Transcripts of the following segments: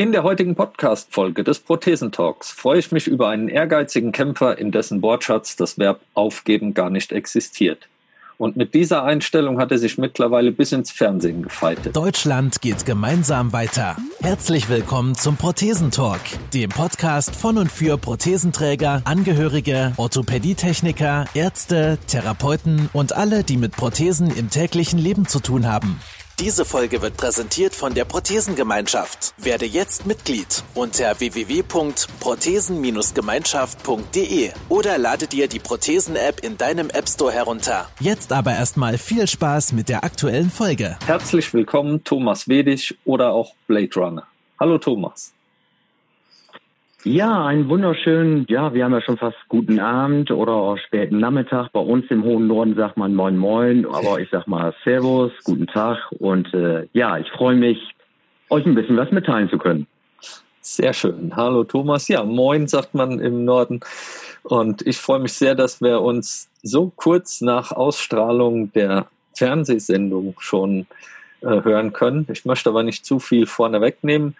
In der heutigen Podcast-Folge des Prothesentalks freue ich mich über einen ehrgeizigen Kämpfer, in dessen Wortschatz das Verb aufgeben gar nicht existiert. Und mit dieser Einstellung hat er sich mittlerweile bis ins Fernsehen gefeitet. Deutschland geht gemeinsam weiter. Herzlich willkommen zum Prothesentalk, dem Podcast von und für Prothesenträger, Angehörige, Orthopädietechniker, Ärzte, Therapeuten und alle, die mit Prothesen im täglichen Leben zu tun haben. Diese Folge wird präsentiert von der Prothesengemeinschaft. Werde jetzt Mitglied unter www.prothesen-gemeinschaft.de oder lade dir die Prothesen-App in deinem App Store herunter. Jetzt aber erstmal viel Spaß mit der aktuellen Folge. Herzlich willkommen, Thomas Wedig oder auch Blade Runner. Hallo Thomas. Ja, einen wunderschönen, ja, wir haben ja schon fast guten Abend oder späten Nachmittag. Bei uns im hohen Norden sagt man Moin Moin, aber ich sag mal Servus, guten Tag und äh, ja, ich freue mich, euch ein bisschen was mitteilen zu können. Sehr schön. Hallo Thomas. Ja, Moin sagt man im Norden. Und ich freue mich sehr, dass wir uns so kurz nach Ausstrahlung der Fernsehsendung schon äh, hören können. Ich möchte aber nicht zu viel vorne wegnehmen.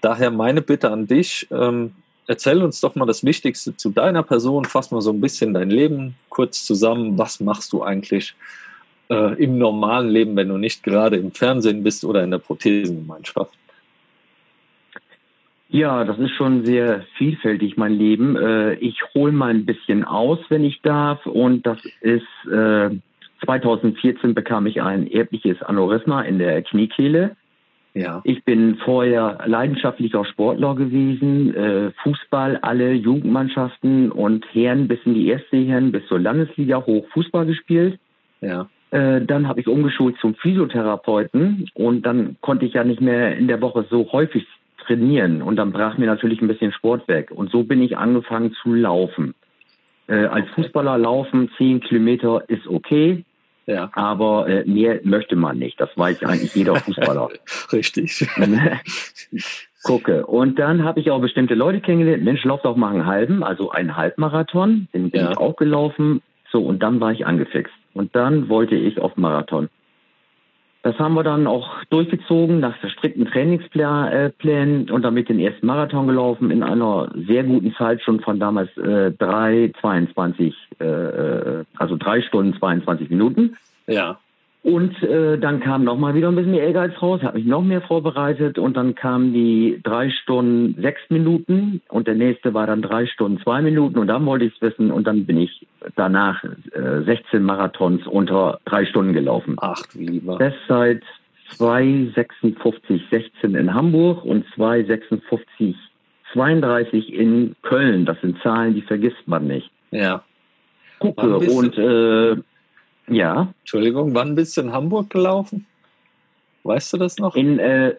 Daher meine Bitte an dich, ähm, erzähl uns doch mal das Wichtigste zu deiner Person, fass mal so ein bisschen dein Leben kurz zusammen. Was machst du eigentlich äh, im normalen Leben, wenn du nicht gerade im Fernsehen bist oder in der Prothesengemeinschaft? Ja, das ist schon sehr vielfältig, mein Leben. Äh, ich hole mal ein bisschen aus, wenn ich darf. Und das ist, äh, 2014 bekam ich ein erbliches Aneurysma in der Kniekehle. Ja. Ich bin vorher leidenschaftlicher Sportler gewesen, äh, Fußball, alle Jugendmannschaften und Herren bis in die erste Herren bis zur Landesliga hoch Fußball gespielt. Ja. Äh, dann habe ich umgeschult zum Physiotherapeuten und dann konnte ich ja nicht mehr in der Woche so häufig trainieren und dann brach mir natürlich ein bisschen Sport weg und so bin ich angefangen zu laufen. Äh, als Fußballer laufen zehn Kilometer ist okay, ja. Aber äh, mehr möchte man nicht. Das weiß eigentlich jeder Fußballer. Richtig. Gucke. Und dann habe ich auch bestimmte Leute kennengelernt. Mensch, lauf doch mal einen halben, also einen Halbmarathon. Den bin ja. ich auch gelaufen. So, und dann war ich angefixt. Und dann wollte ich auf Marathon. Das haben wir dann auch durchgezogen nach strikten Trainingsplänen und damit den ersten Marathon gelaufen in einer sehr guten Zeit schon von damals äh, 3,22, äh, äh, also drei Stunden 22 Minuten. Ja. Und äh, dann kam noch mal wieder ein bisschen mehr Ehrgeiz raus, habe mich noch mehr vorbereitet und dann kamen die drei Stunden sechs Minuten und der nächste war dann drei Stunden zwei Minuten und dann wollte ich es wissen und dann bin ich danach äh, 16 Marathons unter drei Stunden gelaufen. Ach, wie lieber. Das seit 2,56, 16 in Hamburg und 2,56, 32 in Köln. Das sind Zahlen, die vergisst man nicht. Ja. Gucke und äh, ja. Entschuldigung, wann bist du in Hamburg gelaufen? Weißt du das noch? In, äh,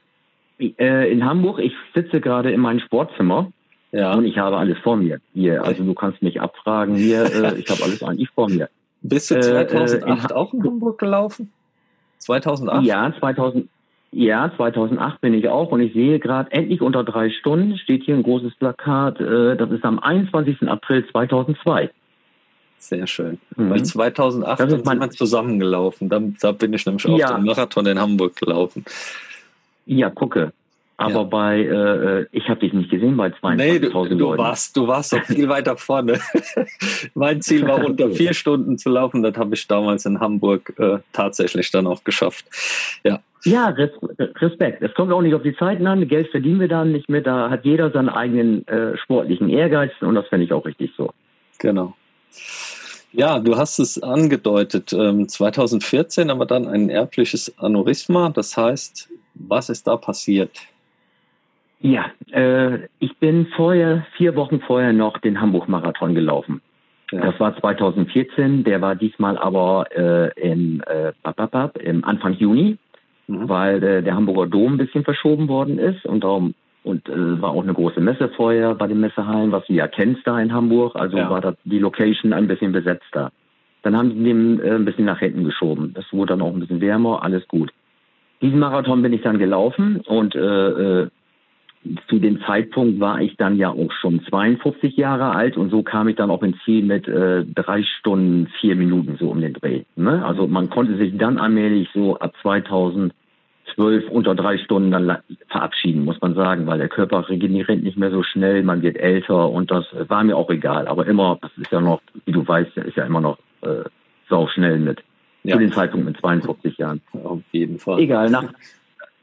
äh, in Hamburg, ich sitze gerade in meinem Sportzimmer. Ja. Und ich habe alles vor mir. Hier, also du kannst mich abfragen. Hier, äh, ich habe alles eigentlich vor mir. Bist du 2008 äh, in, auch in Hamburg gelaufen? 2008? Ja, 2000, ja, 2008 bin ich auch und ich sehe gerade endlich unter drei Stunden steht hier ein großes Plakat. Äh, das ist am 21. April 2002. Sehr schön. Mhm. Weil 2008 das ist sind wir zusammengelaufen. Da, da, bin ich nämlich ja. auf dem Marathon in Hamburg gelaufen. Ja, gucke. Aber ja. bei, äh, ich habe dich nicht gesehen bei 22.000 nee, du, du Warst, du warst doch viel weiter vorne. mein Ziel war unter vier Stunden zu laufen. Das habe ich damals in Hamburg äh, tatsächlich dann auch geschafft. Ja. Ja, Respekt. Es kommt auch nicht auf die Zeiten an. Geld verdienen wir dann nicht mehr. Da hat jeder seinen eigenen äh, sportlichen Ehrgeiz und das fände ich auch richtig so. Genau. Ja, du hast es angedeutet, 2014 ähm, aber dann ein erbliches Aneurysma. Das heißt, was ist da passiert? Ja, äh, ich bin vorher, vier Wochen vorher noch den Hamburg-Marathon gelaufen. Ja. Das war 2014, der war diesmal aber äh, im, äh, im Anfang Juni, mhm. weil äh, der Hamburger Dom ein bisschen verschoben worden ist und darum und äh, war auch eine große Messe vorher bei den Messehallen, was du ja kennst da in Hamburg. Also ja. war da die Location ein bisschen besetzter. Dann haben sie den äh, ein bisschen nach hinten geschoben. Das wurde dann auch ein bisschen wärmer, alles gut. Diesen Marathon bin ich dann gelaufen und äh, äh, zu dem Zeitpunkt war ich dann ja auch schon 52 Jahre alt und so kam ich dann auch ins Ziel mit äh, drei Stunden, vier Minuten so um den Dreh. Ne? Also man konnte sich dann allmählich so ab 2000 zwölf unter drei Stunden dann verabschieden, muss man sagen, weil der Körper regeneriert nicht mehr so schnell, man wird älter und das war mir auch egal. Aber immer, das ist ja noch, wie du weißt, ist ja immer noch äh, sau schnell mit. Ja. Zu dem Zeitpunkt mit 42 Jahren. Auf jeden Fall. Egal, nach,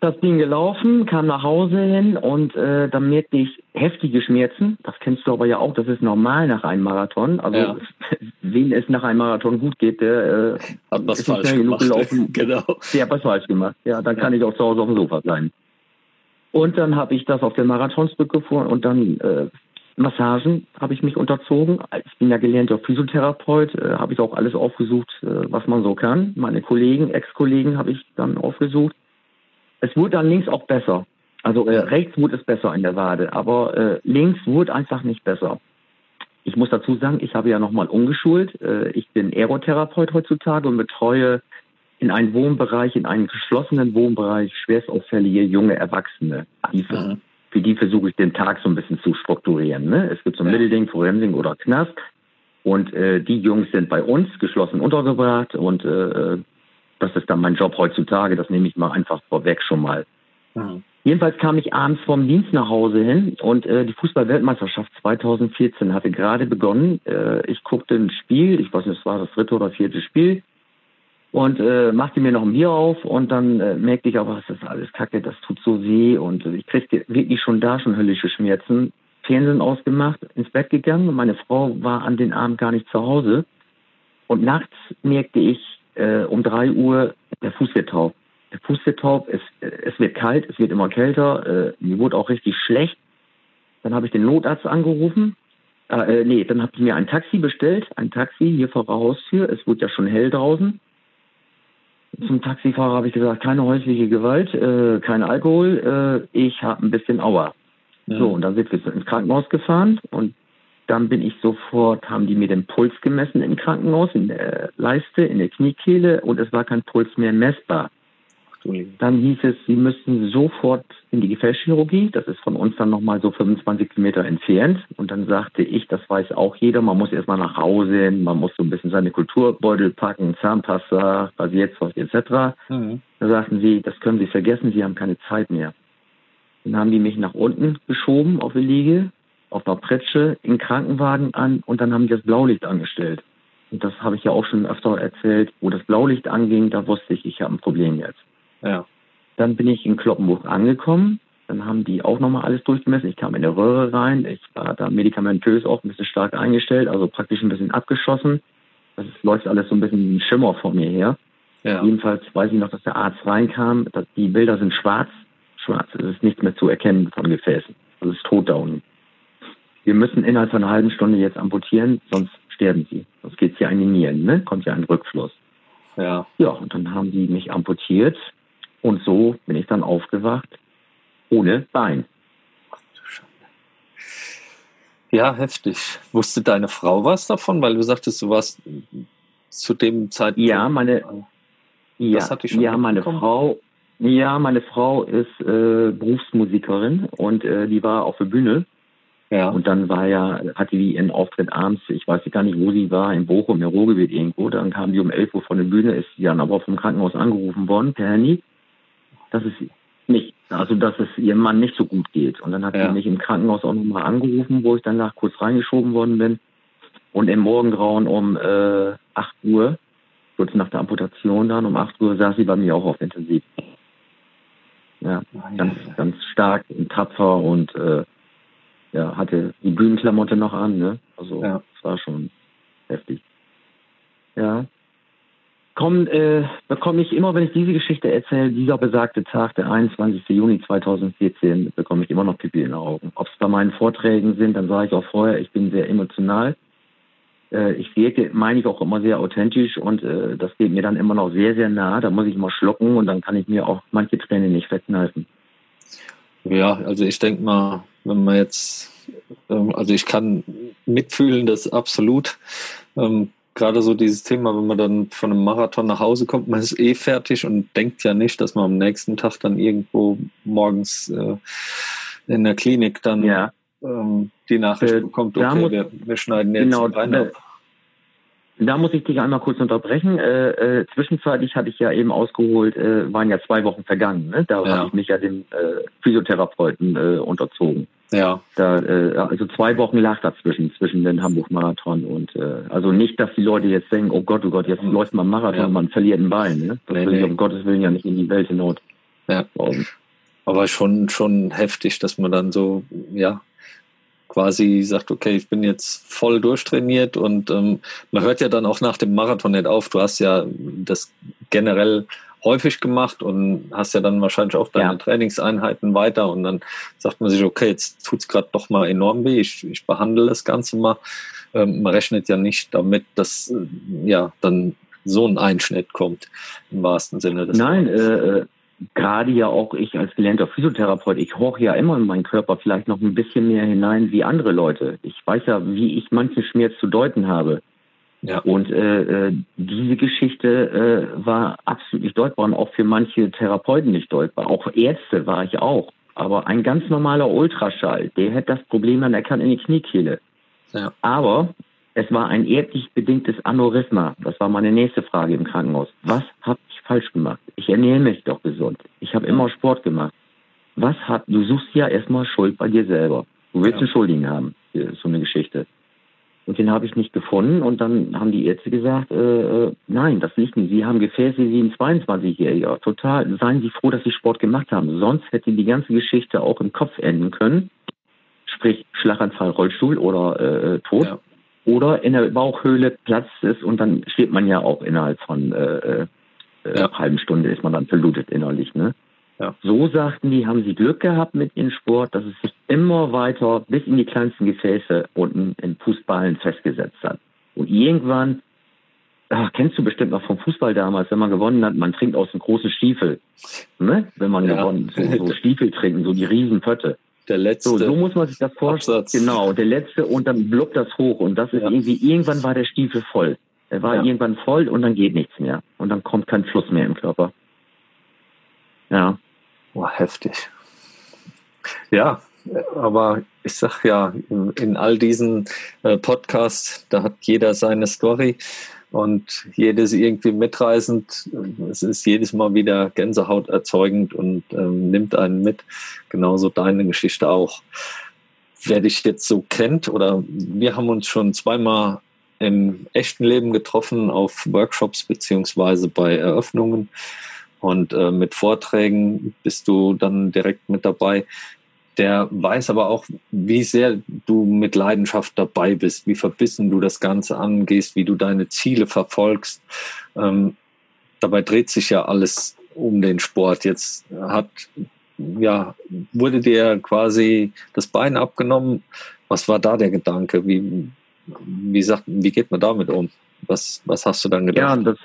das Ding gelaufen, kam nach Hause hin und äh, dann merkte ich heftige Schmerzen. Das kennst du aber ja auch, das ist normal nach einem Marathon. Also ja. wen es nach einem Marathon gut geht, der äh, hat was falsch gemacht. Gelaufen. genau. Der hat was falsch gemacht. Ja, dann ja. kann ich auch zu Hause auf dem Sofa bleiben. Und dann habe ich das auf den Marathon zurückgefahren und dann äh, Massagen habe ich mich unterzogen. Ich bin ja gelernter Physiotherapeut, äh, habe ich auch alles aufgesucht, äh, was man so kann. Meine Kollegen, Ex-Kollegen habe ich dann aufgesucht. Es wurde dann links auch besser. Also äh, rechts wurde es besser in der Wade, aber äh, links wurde einfach nicht besser. Ich muss dazu sagen, ich habe ja nochmal umgeschult. Äh, ich bin Aerotherapeut heutzutage und betreue in einem Wohnbereich, in einem geschlossenen Wohnbereich schwerstauffällige junge Erwachsene. Die, mhm. Für die versuche ich den Tag so ein bisschen zu strukturieren. Ne? Es gibt so ein ja. Mittelding, Forensik oder Knast. Und äh, die Jungs sind bei uns geschlossen untergebracht und äh, das ist dann mein Job heutzutage, das nehme ich mal einfach vorweg schon mal. Mhm. Jedenfalls kam ich abends vom Dienst nach Hause hin und äh, die Fußball-Weltmeisterschaft 2014 hatte gerade begonnen. Äh, ich guckte ein Spiel, ich weiß nicht, es war das dritte oder vierte Spiel und äh, machte mir noch ein Bier auf und dann äh, merkte ich aber, das ist alles kacke, das tut so weh und ich kriegte wirklich schon da schon höllische Schmerzen. Fernsehen ausgemacht, ins Bett gegangen und meine Frau war an den Abend gar nicht zu Hause. Und nachts merkte ich, äh, um drei Uhr, der Fuß wird taub. Der Fuß wird taub, es, es wird kalt, es wird immer kälter, äh, mir wurde auch richtig schlecht. Dann habe ich den Notarzt angerufen. Äh, äh, nee, dann habe ich mir ein Taxi bestellt, ein Taxi hier vor der Haustür. Es wurde ja schon hell draußen. Zum Taxifahrer habe ich gesagt, keine häusliche Gewalt, äh, kein Alkohol, äh, ich habe ein bisschen Aua. Ja. So, und dann sind wir ins Krankenhaus gefahren und dann bin ich sofort, haben die mir den Puls gemessen im Krankenhaus, in der Leiste, in der Kniekehle und es war kein Puls mehr messbar. Dann hieß es, sie müssen sofort in die Gefäßchirurgie. Das ist von uns dann nochmal so 25 Kilometer entfernt. Und dann sagte ich, das weiß auch jeder, man muss erstmal nach Hause, man muss so ein bisschen seine Kulturbeutel packen, Zahnpasta, was jetzt, was etc. Mhm. Da sagten sie, das können Sie vergessen, Sie haben keine Zeit mehr. Dann haben die mich nach unten geschoben auf die Liege auf einer Pritsche in Krankenwagen an und dann haben die das Blaulicht angestellt. Und das habe ich ja auch schon öfter erzählt. Wo das Blaulicht anging, da wusste ich, ich habe ein Problem jetzt. Ja. Dann bin ich in Kloppenburg angekommen. Dann haben die auch nochmal alles durchgemessen. Ich kam in der Röhre rein. Ich war da medikamentös auch ein bisschen stark eingestellt, also praktisch ein bisschen abgeschossen. Das läuft alles so ein bisschen wie ein Schimmer vor mir her. Ja. Jedenfalls weiß ich noch, dass der Arzt reinkam. Dass die Bilder sind schwarz. Schwarz. Es ist nichts mehr zu erkennen von Gefäßen. Also es ist tot da unten wir müssen innerhalb von einer halben Stunde jetzt amputieren, sonst sterben sie. Sonst geht es ja an die Nieren, ne? Kommt ja ein Rückfluss. Ja. Ja, und dann haben die mich amputiert und so bin ich dann aufgewacht ohne Bein. Ja, heftig. Wusste deine Frau was davon? Weil du sagtest, du warst zu dem Zeitpunkt. Ja, meine, ja, ja meine Frau, ja, meine Frau ist äh, Berufsmusikerin und äh, die war auf der Bühne ja. Und dann war ja, hatte die ihren Auftritt abends, ich weiß gar nicht, wo sie war, in Bochum, im Ruhrgebiet irgendwo. Dann kam die um 11 Uhr von der Bühne, ist sie dann aber vom Krankenhaus angerufen worden, per Handy, dass es nicht, also dass es ihrem Mann nicht so gut geht. Und dann hat ja. sie mich im Krankenhaus auch nochmal angerufen, wo ich danach kurz reingeschoben worden bin. Und im Morgengrauen um äh, 8 Uhr, kurz nach der Amputation dann, um 8 Uhr saß sie bei mir auch auf Intensiv. Ja, ganz, ganz stark und tapfer und äh, ja, hatte die Bühnenklamotte noch an, ne? Also ja. es war schon heftig. Ja. Komm, äh, bekomme ich immer, wenn ich diese Geschichte erzähle, dieser besagte Tag, der 21. Juni 2014, bekomme ich immer noch Pipi in den Augen. Ob es bei meinen Vorträgen sind, dann sage ich auch vorher, ich bin sehr emotional. Äh, ich wirke, meine ich, auch immer sehr authentisch und äh, das geht mir dann immer noch sehr, sehr nah. Da muss ich immer schlucken und dann kann ich mir auch manche Tränen nicht wegkneifen. Ja, also ich denke mal, wenn man jetzt, ähm, also ich kann mitfühlen, das absolut. Ähm, gerade so dieses Thema, wenn man dann von einem Marathon nach Hause kommt, man ist eh fertig und denkt ja nicht, dass man am nächsten Tag dann irgendwo morgens äh, in der Klinik dann ja. ähm, die Nachricht äh, bekommt, okay, wir, wir, schneiden jetzt genau, Bein ab. Da muss ich dich einmal kurz unterbrechen. Äh, äh, zwischenzeitlich hatte ich ja eben ausgeholt, äh, waren ja zwei Wochen vergangen. Ne? Da ja. habe ich mich ja dem äh, Physiotherapeuten äh, unterzogen. Ja. Da, äh, also zwei Wochen lag dazwischen, zwischen den Hamburg-Marathon und äh, also nicht, dass die Leute jetzt denken, oh Gott, oh Gott, jetzt läuft man Marathon, ja. man verliert ein Bein. Ne? Das nee, will nee. ich um Gottes Willen ja nicht in die Welt hinaus. Ja. Aber schon, schon heftig, dass man dann so, ja, quasi sagt, okay, ich bin jetzt voll durchtrainiert und ähm, man hört ja dann auch nach dem Marathon nicht auf. Du hast ja das generell häufig gemacht und hast ja dann wahrscheinlich auch deine ja. Trainingseinheiten weiter und dann sagt man sich, okay, jetzt tut es gerade doch mal enorm weh, ich, ich behandle das Ganze mal. Ähm, man rechnet ja nicht damit, dass äh, ja dann so ein Einschnitt kommt, im wahrsten Sinne des Nein, äh, äh gerade ja auch ich als gelernter Physiotherapeut, ich horche ja immer in meinen Körper vielleicht noch ein bisschen mehr hinein wie andere Leute. Ich weiß ja, wie ich manchen Schmerz zu deuten habe. Ja. Und äh, äh, diese Geschichte äh, war absolut nicht deutbar und auch für manche Therapeuten nicht deutbar. Auch Ärzte war ich auch. Aber ein ganz normaler Ultraschall, der hätte das Problem anerkannt in die Kniekehle. Ja. Aber es war ein erblich bedingtes Aneurysma. Das war meine nächste Frage im Krankenhaus. Was ich falsch gemacht? Ich ernähre mich doch gesund. Ich habe immer Sport gemacht. Was hat, du suchst ja erstmal Schuld bei dir selber. Du willst ja. einen Schuldigen haben für so eine Geschichte. Und den habe ich nicht gefunden. Und dann haben die Ärzte gesagt, äh, äh nein, das liegt nicht. Sie haben Gefäße wie ein 22-Jähriger. Total. Seien Sie froh, dass Sie Sport gemacht haben. Sonst hätte die ganze Geschichte auch im Kopf enden können. Sprich Schlaganfall, Rollstuhl oder äh, äh Tod. Ja oder in der Bauchhöhle platzt es und dann steht man ja auch innerhalb von äh, äh, ja. halben Stunde ist man dann verlutet innerlich. Ne? Ja. So sagten die, haben sie Glück gehabt mit ihrem Sport, dass es sich immer weiter bis in die kleinsten Gefäße unten in Fußballen festgesetzt hat. Und irgendwann, ach, kennst du bestimmt noch vom Fußball damals, wenn man gewonnen hat, man trinkt aus dem großen Stiefel. Ne? Wenn man ja. gewonnen, so, so Stiefel trinken, so die Riesenpötte. Der letzte. So, so muss man sich das vorstellen. Absatz. Genau, der letzte und dann blubbt das hoch und das ist ja. irgendwie, irgendwann war der Stiefel voll. Er war ja. irgendwann voll und dann geht nichts mehr. Und dann kommt kein Fluss mehr im Körper. Ja. Boah, heftig. Ja, aber ich sag ja, in, in all diesen äh, Podcasts, da hat jeder seine Story und jedes irgendwie mitreißend. Es ist jedes Mal wieder Gänsehaut erzeugend und ähm, nimmt einen mit. Genauso deine Geschichte auch. Wer dich jetzt so kennt oder wir haben uns schon zweimal im echten Leben getroffen auf Workshops beziehungsweise bei Eröffnungen und äh, mit Vorträgen bist du dann direkt mit dabei der weiß aber auch, wie sehr du mit Leidenschaft dabei bist, wie verbissen du das Ganze angehst, wie du deine Ziele verfolgst. Ähm, dabei dreht sich ja alles um den Sport. Jetzt hat, ja, wurde dir quasi das Bein abgenommen. Was war da der Gedanke? Wie, wie, sagt, wie geht man damit um? Was, was hast du dann gedacht? Ja, das,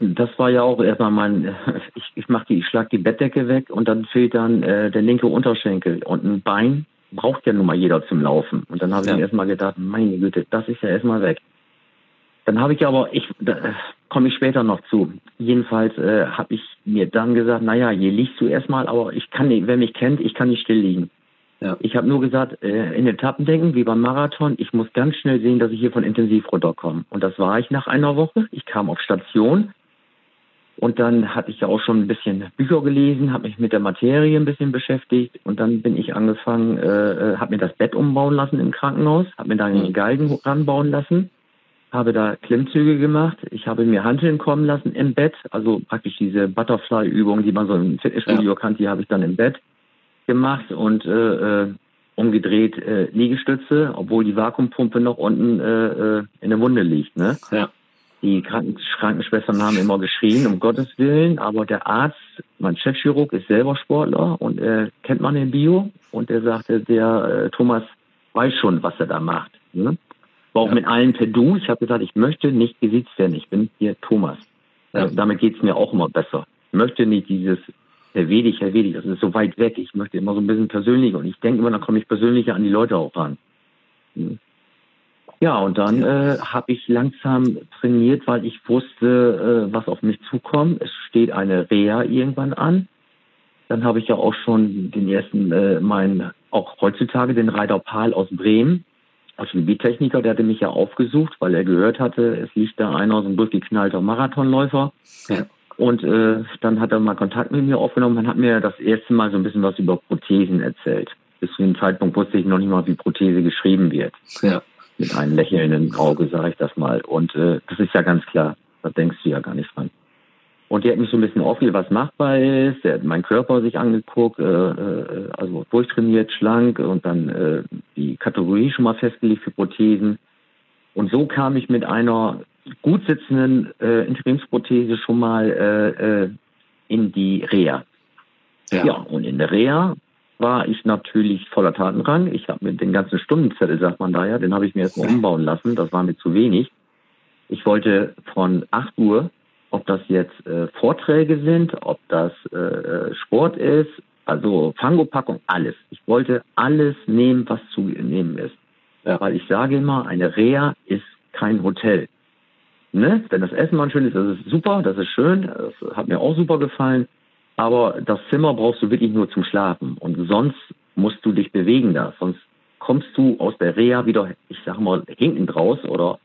das war ja auch erstmal mein, ich, ich mach die, ich schlag die Bettdecke weg und dann fehlt dann äh, der linke Unterschenkel und ein Bein braucht ja nun mal jeder zum Laufen. Und dann habe ich ja. mir erstmal gedacht, meine Güte, das ist ja erstmal weg. Dann habe ich aber, ich da komme ich später noch zu. Jedenfalls äh, habe ich mir dann gesagt, naja, hier liegst du erstmal, aber ich kann nicht, wer mich kennt, ich kann nicht still liegen. Ja. Ich habe nur gesagt, äh, in Etappen denken, wie beim Marathon, ich muss ganz schnell sehen, dass ich hier von intensiv runterkomme. Und das war ich nach einer Woche. Ich kam auf Station, und dann hatte ich ja auch schon ein bisschen Bücher gelesen, habe mich mit der Materie ein bisschen beschäftigt und dann bin ich angefangen, äh, äh habe mir das Bett umbauen lassen im Krankenhaus, habe mir da einen mhm. Galgen ranbauen lassen, habe da Klimmzüge gemacht, ich habe mir Hanteln kommen lassen im Bett, also praktisch diese Butterfly-Übung, die man so im Fitnessstudio ja. kennt, die habe ich dann im Bett gemacht und äh, äh, umgedreht äh, Liegestütze, obwohl die Vakuumpumpe noch unten äh, äh in der Wunde liegt. Ne? Ja. Die Krankenschwestern haben immer geschrien, um Gottes Willen, aber der Arzt, mein Chefchirurg, ist selber Sportler und er kennt man den Bio und er sagte, der äh, Thomas weiß schon, was er da macht. Ne? War auch ja. mit allen per Du. Ich habe gesagt, ich möchte nicht gesiezt werden, ich bin hier Thomas. Ja. Äh, damit geht's mir auch immer besser. Ich möchte nicht dieses Herr Wedig, Herr Wedig, das ist so weit weg. Ich möchte immer so ein bisschen persönlicher und ich denke immer, dann komme ich persönlicher an die Leute auch ran. Hm. Ja, und dann äh, habe ich langsam trainiert, weil ich wusste, äh, was auf mich zukommt. Es steht eine Reha irgendwann an. Dann habe ich ja auch schon den ersten, äh, meinen, auch heutzutage den Reiter Pahl aus Bremen. Orthopädie-Techniker, der hatte mich ja aufgesucht, weil er gehört hatte, es liegt da einer, so ein durchgeknallter Marathonläufer. Ja. Und äh, dann hat er mal Kontakt mit mir aufgenommen und hat mir das erste Mal so ein bisschen was über Prothesen erzählt. Bis zu dem Zeitpunkt wusste ich noch nicht mal, wie Prothese geschrieben wird. Ja. Mit einem lächelnden Auge sage ich das mal. Und äh, das ist ja ganz klar. Da denkst du ja gar nicht dran. Und die hat mich so ein bisschen aufgelegt, was machbar ist. Der hat meinen Körper sich angeguckt, äh, äh, also durchtrainiert, schlank und dann äh, die Kategorie schon mal festgelegt für Prothesen. Und so kam ich mit einer gut sitzenden äh, Interimsprothese schon mal äh, äh, in die Reha. Ja. ja, und in der Reha war ich natürlich voller Tatenrang. Ich habe mir den ganzen Stundenzettel, sagt man da ja, den habe ich mir erstmal umbauen lassen. Das war mir zu wenig. Ich wollte von 8 Uhr ob das jetzt äh, Vorträge sind, ob das äh, äh, Sport ist, also Fangopackung, alles. Ich wollte alles nehmen, was zu nehmen ist. Ja. Weil ich sage immer, eine Reha ist kein Hotel. Ne? Wenn das Essen mal schön ist, das ist super, das ist schön, das hat mir auch super gefallen. Aber das Zimmer brauchst du wirklich nur zum Schlafen. Und sonst musst du dich bewegen da. Sonst kommst du aus der Reha wieder, ich sag mal, hinten draus oder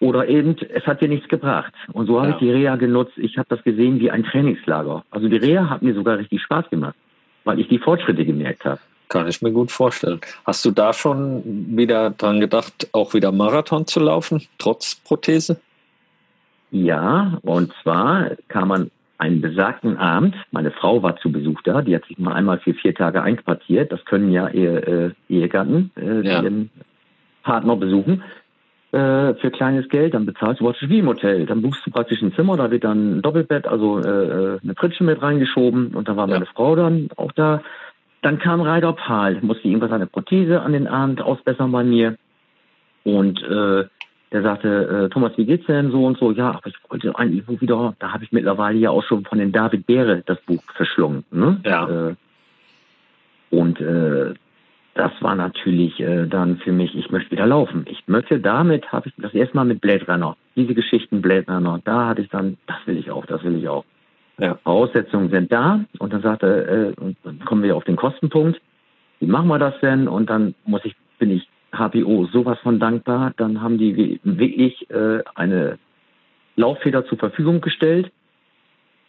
oder eben, es hat dir nichts gebracht. Und so habe ja. ich die Reha genutzt. Ich habe das gesehen wie ein Trainingslager. Also die Reha hat mir sogar richtig Spaß gemacht, weil ich die Fortschritte gemerkt habe. Kann ich mir gut vorstellen. Hast du da schon wieder dran gedacht, auch wieder Marathon zu laufen, trotz Prothese? Ja, und zwar kam man einen besagten Abend, meine Frau war zu Besuch da, die hat sich mal einmal für vier Tage einquartiert. Das können ja Ehe, äh, Ehegatten äh, ja. ihren Partner besuchen äh, für kleines Geld, dann bezahlst du praktisch wie im Hotel. Dann buchst du praktisch ein Zimmer, da wird dann ein Doppelbett, also äh, äh eine Pritsche mit reingeschoben und da war ja. meine Frau dann auch da. Dann kam Reider Pahl, musste irgendwas an der Prothese an den Abend ausbessern bei mir. Und äh, der sagte, äh, Thomas, wie geht's denn so und so? Ja, aber ich wollte eigentlich wieder, da habe ich mittlerweile ja auch schon von den David Beere das Buch verschlungen. Ne? Ja. Äh, und äh, das war natürlich äh, dann für mich, ich möchte wieder laufen. Ich möchte damit, habe ich das erste Mal mit Blade Runner, diese Geschichten Blade Runner, da hatte ich dann, das will ich auch, das will ich auch. Ja. Voraussetzungen sind da und dann sagte, äh, und dann kommen wir auf den Kostenpunkt. Wie machen wir das denn? Und dann muss ich, bin ich HPO sowas von dankbar. Dann haben die wirklich äh, eine Lauffeder zur Verfügung gestellt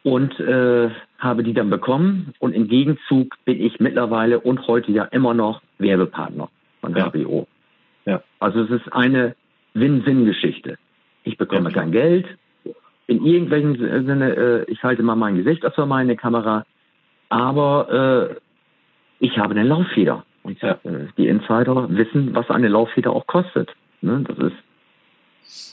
und äh, habe die dann bekommen. Und im Gegenzug bin ich mittlerweile und heute ja immer noch Werbepartner von ja. HBO. Ja. Also es ist eine Win-Win-Geschichte. Ich bekomme ja. kein Geld. In irgendwelchen Sinne, äh, ich halte mal mein Gesicht aus meine Kamera, aber äh, ich habe eine Lauffeder. Und ja. äh, die Insider wissen, was eine Lauffeder auch kostet. Ne? Das ist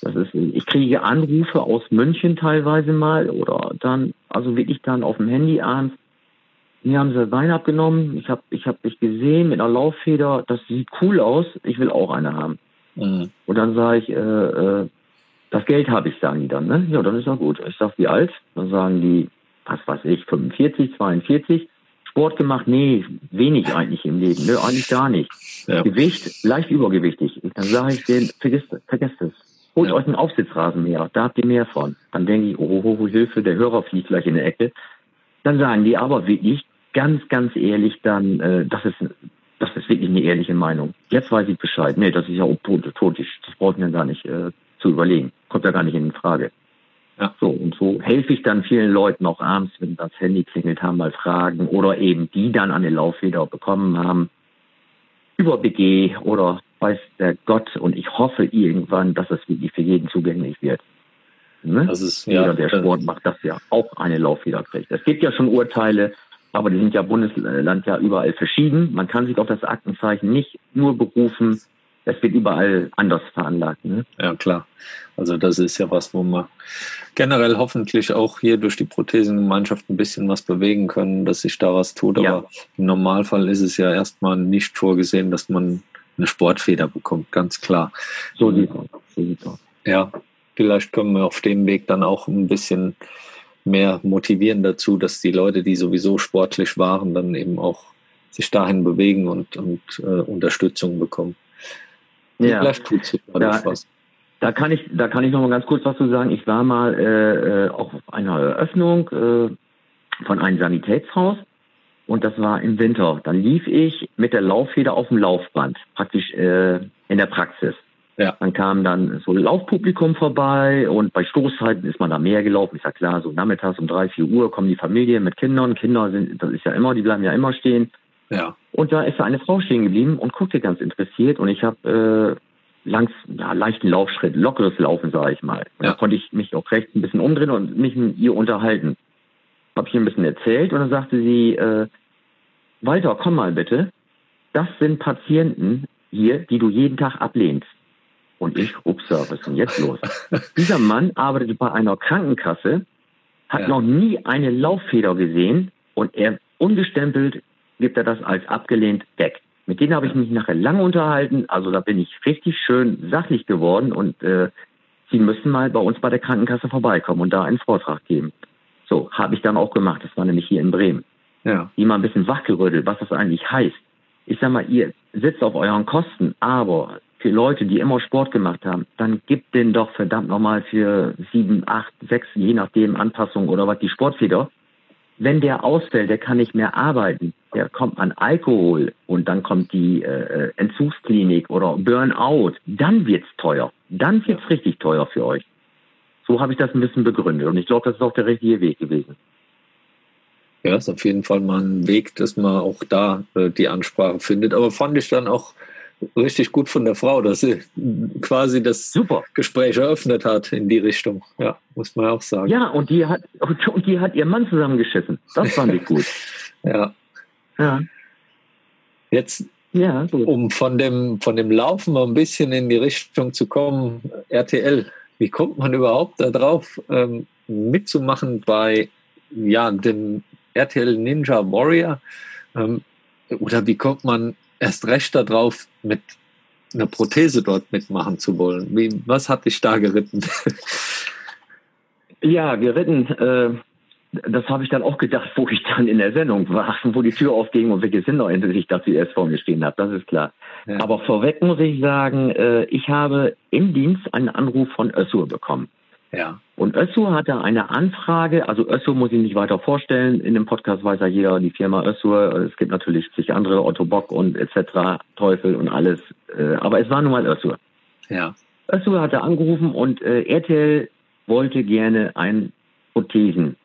das ist, ich kriege Anrufe aus München teilweise mal oder dann, also wirklich dann auf dem Handy abends. Mir haben sie Wein abgenommen. Ich habe ich hab dich gesehen mit einer Lauffeder. Das sieht cool aus. Ich will auch eine haben. Mhm. Und dann sage ich, äh, äh, das Geld habe ich, sagen die dann. Ne? Ja, dann ist ja gut. Ich sage, wie alt? Dann sagen die, was weiß ich, 45, 42. Sport gemacht? Nee, wenig eigentlich im Leben. Ne? Eigentlich gar nicht. Ja. Gewicht, leicht übergewichtig. Dann sage ich denen, vergesst, vergesst es. Holt ja. euch einen Aufsitzrasenmäher, da habt ihr mehr von. Dann denke ich, oh, oh, oh, Hilfe, der Hörer fliegt gleich in die Ecke. Dann sagen die aber wirklich ganz, ganz ehrlich dann, äh, das ist das ist wirklich eine ehrliche Meinung. Jetzt weiß ich Bescheid. Nee, das ist ja auch totisch. Das braucht mir gar nicht äh, zu überlegen. Kommt ja gar nicht in Frage. Ja. So, und so helfe ich dann vielen Leuten auch abends, wenn das Handy klingelt, haben mal Fragen oder eben die dann an den Laufräder bekommen haben über BG oder weiß der Gott und ich hoffe irgendwann, dass es wirklich für jeden zugänglich wird. Ne? Das ist, Jeder, ja, der Sport macht, das ja auch eine Lauffeder kriegt. Es gibt ja schon Urteile, aber die sind ja Bundesland ja überall verschieden. Man kann sich auf das Aktenzeichen nicht nur berufen, es wird überall anders veranlagt. Ne? Ja, klar. Also das ist ja was, wo man generell hoffentlich auch hier durch die Prothesengemeinschaft ein bisschen was bewegen können, dass sich da was tut. Ja. Aber im Normalfall ist es ja erstmal nicht vorgesehen, dass man eine Sportfeder bekommt, ganz klar. So sieht aus. Ja, vielleicht können wir auf dem Weg dann auch ein bisschen mehr motivieren dazu, dass die Leute, die sowieso sportlich waren, dann eben auch sich dahin bewegen und, und äh, Unterstützung bekommen. Ja. Vielleicht tut sich da, was. Da kann ich, da kann ich noch mal ganz kurz was zu sagen. Ich war mal äh, äh, auch auf einer Eröffnung äh, von einem Sanitätshaus und das war im Winter. Dann lief ich mit der Lauffeder auf dem Laufband, praktisch äh, in der Praxis. Ja. Dann kam dann so Laufpublikum vorbei und bei Stoßzeiten ist man da mehr gelaufen. Ist ja klar, so nachmittags um drei, vier Uhr kommen die Familien mit Kindern. Kinder sind, das ist ja immer, die bleiben ja immer stehen. Ja. Und da ist da eine Frau stehen geblieben und guckte ganz interessiert und ich habe äh, langs, ja, leichten Laufschritt, lockeres Laufen, sage ich mal. Ja. Da konnte ich mich auch rechts ein bisschen umdrehen und mich mit ihr unterhalten. Habe ich ihr ein bisschen erzählt und dann sagte sie, äh, Walter, komm mal bitte. Das sind Patienten hier, die du jeden Tag ablehnst. Und ich, ups, was ist denn jetzt los? Dieser Mann arbeitet bei einer Krankenkasse, hat ja. noch nie eine Lauffeder gesehen und er ungestempelt gibt er das als abgelehnt weg. Mit denen habe ich mich nachher lange unterhalten. Also da bin ich richtig schön sachlich geworden und äh, sie müssen mal bei uns bei der Krankenkasse vorbeikommen und da einen Vortrag geben. So, habe ich dann auch gemacht. Das war nämlich hier in Bremen. Ja. Die mal ein bisschen wachgerüttelt, was das eigentlich heißt. Ich sag mal, ihr sitzt auf euren Kosten, aber für Leute, die immer Sport gemacht haben, dann gibt den doch verdammt nochmal für sieben, acht, sechs, je nachdem Anpassung oder was die Sportfeder. Wenn der ausfällt, der kann nicht mehr arbeiten, der kommt an Alkohol und dann kommt die äh, Entzugsklinik oder Burnout, dann wird's teuer. Dann wird's richtig teuer für euch. So habe ich das ein bisschen begründet und ich glaube, das ist auch der richtige Weg gewesen. Ja, ist auf jeden Fall mal ein Weg, dass man auch da äh, die Ansprache findet. Aber fand ich dann auch richtig gut von der Frau, dass sie quasi das Super. Gespräch eröffnet hat in die Richtung. Ja, muss man auch sagen. Ja, und die hat, und die hat ihr Mann zusammengeschissen. Das fand ich gut. ja. Ja. Jetzt, ja, um von dem, von dem Laufen mal ein bisschen in die Richtung zu kommen, RTL, wie kommt man überhaupt darauf, ähm, mitzumachen bei ja, dem RTL Ninja Warrior? Ähm, oder wie kommt man erst recht darauf, mit einer Prothese dort mitmachen zu wollen. Wie, was hat dich da geritten? ja, geritten. Äh, das habe ich dann auch gedacht, wo ich dann in der Sendung war, wo die Tür aufging und welche Sinn ich dass sie erst vor mir stehen habe. Das ist klar. Ja. Aber vorweg muss ich sagen, äh, ich habe im Dienst einen Anruf von Össur bekommen. Ja. Und Össur hatte eine Anfrage, also Össur muss ich nicht weiter vorstellen, in dem Podcast weiß ja jeder, die Firma Össur, es gibt natürlich sich andere, Otto Bock und etc., Teufel und alles, äh, aber es war nun mal Össur. Ja. Össur hatte angerufen und äh, RTL wollte gerne ein Prothesen,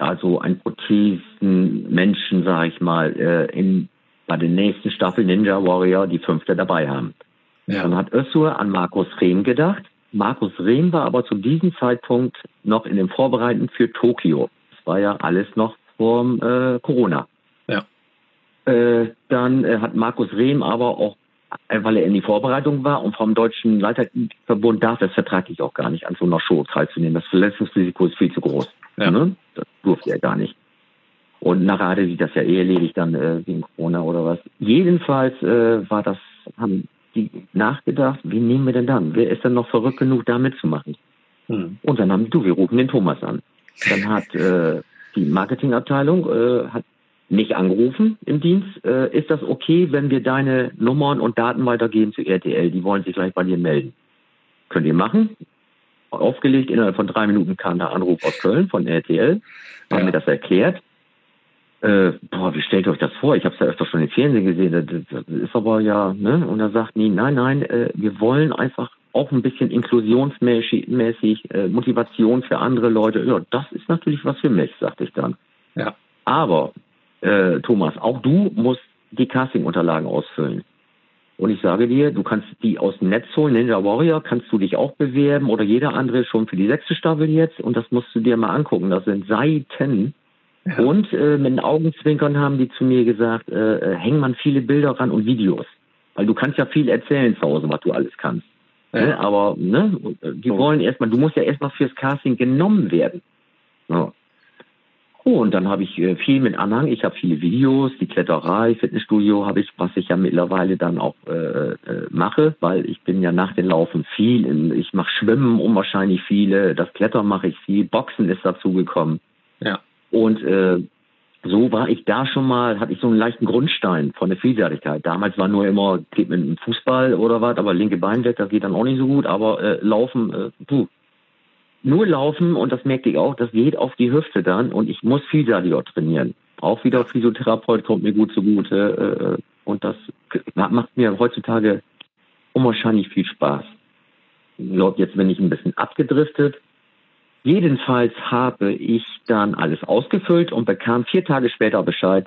also ein Prothesenmenschen, sag ich mal, äh, in, bei der nächsten Staffel Ninja Warrior die fünfte dabei haben. Ja. Dann hat Össur an Markus Rehm gedacht, Markus Rehm war aber zu diesem Zeitpunkt noch in den Vorbereiten für Tokio. Das war ja alles noch vor äh, Corona. Ja. Äh, dann äh, hat Markus Rehm aber auch, weil er in die Vorbereitung war und vom Deutschen Leiterverbund darf es vertraglich auch gar nicht an so einer Show teilzunehmen. Das Verletzungsrisiko ist viel zu groß. Ja. Ne? Das durfte er gar nicht. Und nachher hatte sich das ja eh erledigt dann äh, wegen Corona oder was. Jedenfalls äh, war das, haben die nachgedacht, wie nehmen wir denn dann? Wer ist denn noch verrückt genug, da mitzumachen? Hm. Und dann haben du, wir rufen den Thomas an. Dann hat äh, die Marketingabteilung äh, hat mich angerufen im Dienst. Äh, ist das okay, wenn wir deine Nummern und Daten weitergeben zu RTL? Die wollen sich gleich bei dir melden. Könnt ihr machen? Aufgelegt, innerhalb von drei Minuten kam der Anruf aus Köln von RTL, haben ja. mir das erklärt. Äh, boah, wie stellt ihr euch das vor? Ich habe es ja öfter schon im Fernsehen gesehen. Das, ist aber ja, ne? Und er sagt nie, nein, nein, äh, wir wollen einfach auch ein bisschen inklusionsmäßig mäßig, äh, Motivation für andere Leute. Ja, das ist natürlich was für mich, sagte ich dann. Ja. Aber äh, Thomas, auch du musst die Casting-Unterlagen ausfüllen. Und ich sage dir, du kannst die aus dem Netz holen, Ninja Warrior, kannst du dich auch bewerben oder jeder andere schon für die sechste Staffel jetzt. Und das musst du dir mal angucken. Das sind Seiten ja. Und äh, mit den Augenzwinkern haben die zu mir gesagt, äh, äh, häng man viele Bilder ran und Videos. Weil du kannst ja viel erzählen zu Hause, was du alles kannst. Ja. Ne? Aber ne, die wollen erstmal, du musst ja erstmal fürs Casting genommen werden. Ja. Oh, und dann habe ich äh, viel mit Anhang. Ich habe viele Videos, die Kletterei, Fitnessstudio habe ich, was ich ja mittlerweile dann auch äh, äh, mache, weil ich bin ja nach den Laufen viel. In, ich mache Schwimmen unwahrscheinlich viele, das Klettern mache ich viel, Boxen ist dazu gekommen. Ja. Und äh, so war ich da schon mal, hatte ich so einen leichten Grundstein von der Vielseitigkeit. Damals war nur immer, geht mit dem Fußball oder was, aber linke Bein weg, das geht dann auch nicht so gut, aber äh, Laufen, äh, puh. Nur Laufen, und das merkte ich auch, das geht auf die Hüfte dann und ich muss vielseitiger trainieren. Auch wieder Physiotherapeut kommt mir gut zugute äh, und das macht mir heutzutage unwahrscheinlich viel Spaß. So, jetzt bin ich ein bisschen abgedriftet. Jedenfalls habe ich dann alles ausgefüllt und bekam vier Tage später Bescheid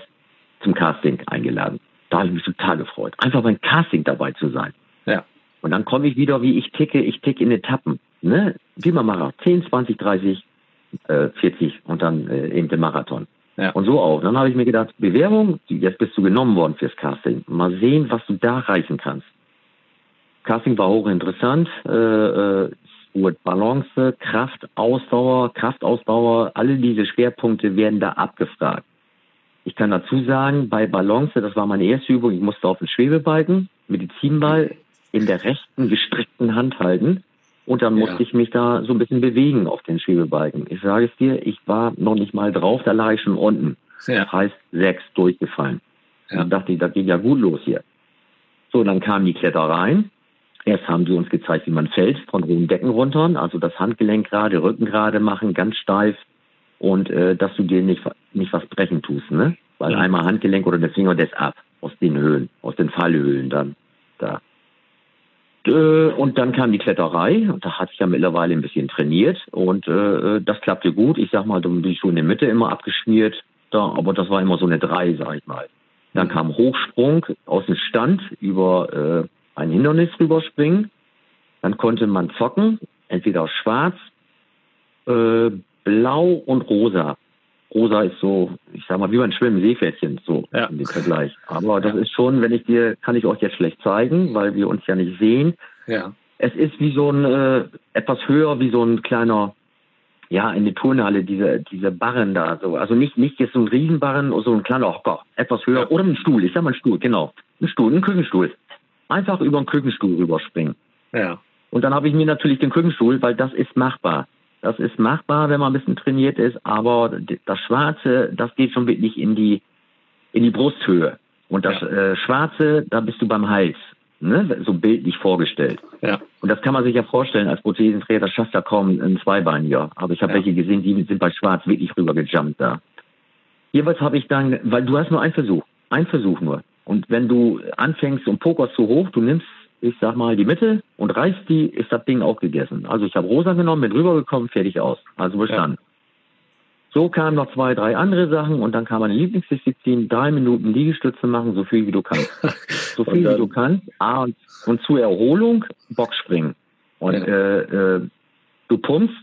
zum Casting eingeladen. Da habe ich mich total gefreut, einfach beim Casting dabei zu sein. Ja. Und dann komme ich wieder, wie ich ticke, ich ticke in Etappen. Ne? Wie man macht, 10, 20, 30, äh, 40 und dann äh, eben den Marathon. Ja. Und so auch. Dann habe ich mir gedacht, Bewerbung, jetzt bist du genommen worden fürs Casting. Mal sehen, was du da reichen kannst. Casting war hochinteressant. Äh, äh, Balance, Kraft, Ausdauer, Kraftausdauer, alle diese Schwerpunkte werden da abgefragt. Ich kann dazu sagen, bei Balance, das war meine erste Übung, ich musste auf den Schwebebalken, Medizinball in der rechten gestreckten Hand halten und dann Ja. musste ich mich da so ein bisschen bewegen auf den Schwebebalken. Ich sage es dir, ich war noch nicht mal drauf, da lag ich schon unten. Ja. Das heißt, sechs durchgefallen. Ja. Dann dachte ich, das geht ja gut los hier. So, dann kamen die Klettereien. Erst haben sie uns gezeigt, wie man fällt, von hohen Decken runter. Also das Handgelenk gerade, Rücken gerade machen, ganz steif. Und äh, dass du dir nicht, nicht was brechen tust, ne? Weil Ja. einmal Handgelenk oder der Finger, das ab. Aus den Höhlen, aus den Fallhöhlen dann. Da. Äh, Und dann kam die Kletterei und da hatte ich ja mittlerweile ein bisschen trainiert und äh, das klappte gut. Ich sag mal, dann bin ich schon in der Mitte immer abgeschmiert, da, aber das war immer so eine drei, sag ich mal. Dann kam Hochsprung aus dem Stand über äh, ein Hindernis rüberspringen. Dann konnte man zocken, entweder schwarz, äh, blau und rosa. Rosa ist so, ich sag mal, wie beim Schwimmen Seepferdchen, so Ja. im Vergleich. Aber das ist schon, wenn ich dir, kann ich euch jetzt schlecht zeigen, weil wir uns ja nicht sehen. Ja. Es ist wie so ein, äh, etwas höher, wie so ein kleiner, ja, in der Turnhalle, diese, diese Barren da, so. Also nicht, nicht jetzt so ein Riesenbarren, so ein kleiner Hocker, etwas höher, Ja. oder ein Stuhl, ich sag mal ein Stuhl, genau. Ein Stuhl, ein Küchenstuhl. Einfach über einen Küchenstuhl rüberspringen. Ja. Und dann habe ich mir natürlich den Küchenstuhl, weil das ist machbar. Das ist machbar, wenn man ein bisschen trainiert ist, aber das Schwarze, das geht schon wirklich in die, in die Brusthöhe. Und das Ja. äh, Schwarze, da bist du beim Hals, ne? so bildlich vorgestellt. Ja. Und das kann man sich ja vorstellen, als Prothesenträger, das schafft ja kaum ein Zweibeiniger. Aber ich habe Ja. welche gesehen, die sind bei Schwarz wirklich rübergejumpt da. Jeweils habe ich dann, weil du hast nur einen Versuch, einen Versuch nur. Und wenn du anfängst und pokerst zu hoch, du nimmst, ich sag mal, die Mitte und reißt die, ist das Ding auch gegessen. Also ich habe rosa genommen, bin rübergekommen, fertig aus. Also bestanden. So kamen noch zwei, drei andere Sachen und dann kam meine Lieblingsdisziplin, drei Minuten Liegestütze machen, so viel wie du kannst. So viel wie du kannst. Ah, und, und zur Erholung Boxspringen. Und Ja. äh, äh, du pumpst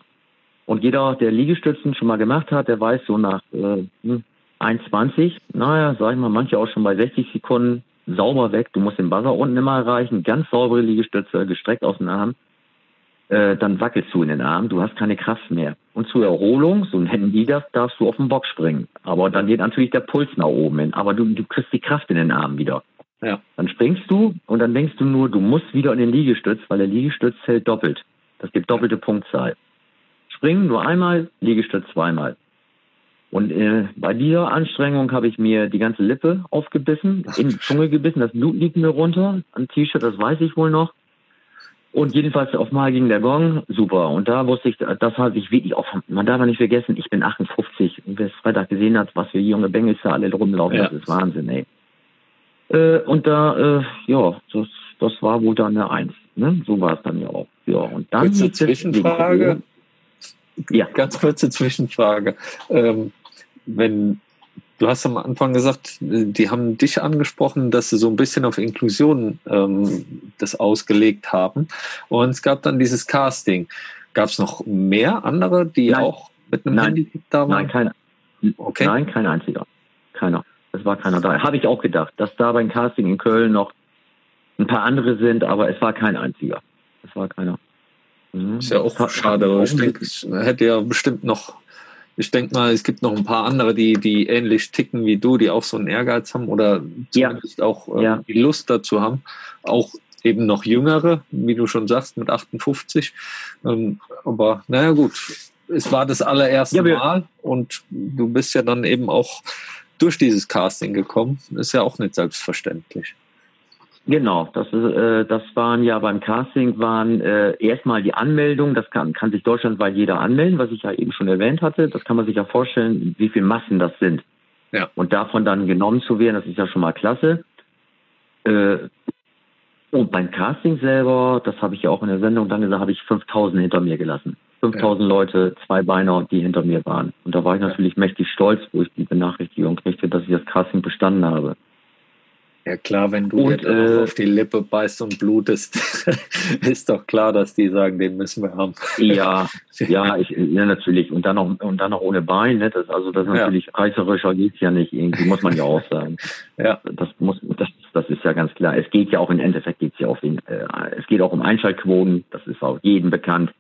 und jeder, der Liegestützen schon mal gemacht hat, der weiß so nach äh, hm, 1,20, naja, sag ich mal, manche auch schon bei 60 Sekunden sauber weg. Du musst den Buzzer unten immer erreichen, ganz saubere Liegestütze, gestreckt aus dem Arm. Äh, dann wackelst du in den Arm, du hast keine Kraft mehr. Und zur Erholung, so nennen die das, darfst du auf den Bock springen. Aber dann geht natürlich der Puls nach oben hin. Aber du, du kriegst die Kraft in den Arm wieder. Ja. Dann springst du und dann denkst du nur, du musst wieder in den Liegestütz, weil der Liegestütz hält doppelt. Das gibt doppelte Punktzahl. Springen nur einmal, Liegestütz zweimal. Und äh, bei dieser Anstrengung habe ich mir die ganze Lippe aufgebissen, in die Zunge gebissen, das Blut liegt mir runter, am T-Shirt, das weiß ich wohl noch. Und jedenfalls auf Mal ging der Gong, super. Und da wusste ich, das habe ich wirklich auch, man darf ja nicht vergessen, ich bin 58. Und wer es Freitag gesehen hat, was für junge Bengels da alle rumlaufen, Ja. das ist Wahnsinn, ey. Äh, und da, äh, ja, das, das war wohl dann eine Eins. Ne? So war es dann ja auch. Ja, und dann Kurze Zwischenfrage. Ja. Ganz kurze Zwischenfrage. Ähm, wenn du hast am Anfang gesagt, die haben dich angesprochen, dass sie so ein bisschen auf Inklusion ähm, das ausgelegt haben. Und es gab dann dieses Casting. Gab es noch mehr andere, die Nein. auch mit einem Nein. Handicap da waren? Nein, keiner. Okay. Nein, kein einziger. Keiner. Es war keiner da. Habe ich auch gedacht, dass da beim Casting in Köln noch ein paar andere sind, aber es war kein einziger. Es war keiner. Mhm. Ist ja auch schade. Ich denke, es hätte ja bestimmt noch. Ich denke mal, es gibt noch ein paar andere, die, die ähnlich ticken wie du, die auch so einen Ehrgeiz haben oder Ja. zumindest auch äh, Ja. die Lust dazu haben. Auch eben noch jüngere, wie du schon sagst, mit 58. Ähm, aber naja, gut. Es war das allererste Ja, Mal und du bist ja dann eben auch durch dieses Casting gekommen. Ist ja auch nicht selbstverständlich. Genau, das, äh, das waren ja beim Casting waren äh, erstmal die Anmeldung, das kann, kann sich deutschlandweit jeder anmelden, was ich ja eben schon erwähnt hatte. Das kann man sich ja vorstellen, wie viel Massen das sind. Ja. Und davon dann genommen zu werden, das ist ja schon mal klasse. Äh, Und beim Casting selber, das habe ich ja auch in der Sendung dann gesagt, habe ich 5000 hinter mir gelassen. 5000 ja. Leute, zwei Beiner, die hinter mir waren. Und da war ich natürlich mächtig stolz, wo ich die Benachrichtigung kriegte, dass ich das Casting bestanden habe. Ja klar, wenn du und, äh, auf die Lippe beißt und blutest, ist doch klar, dass die sagen, den müssen wir haben. ja, ja, ich, ja natürlich. Und dann noch und dann noch ohne Bein, ne? Das, also das ist natürlich ja. reißerischer geht's ja nicht irgendwie, muss man ja auch sagen. ja. Das muss das, das ist ja ganz klar. Es geht ja auch im Endeffekt geht's ja auch den, äh, es geht auch um Einschaltquoten, das ist auch jedem bekannt.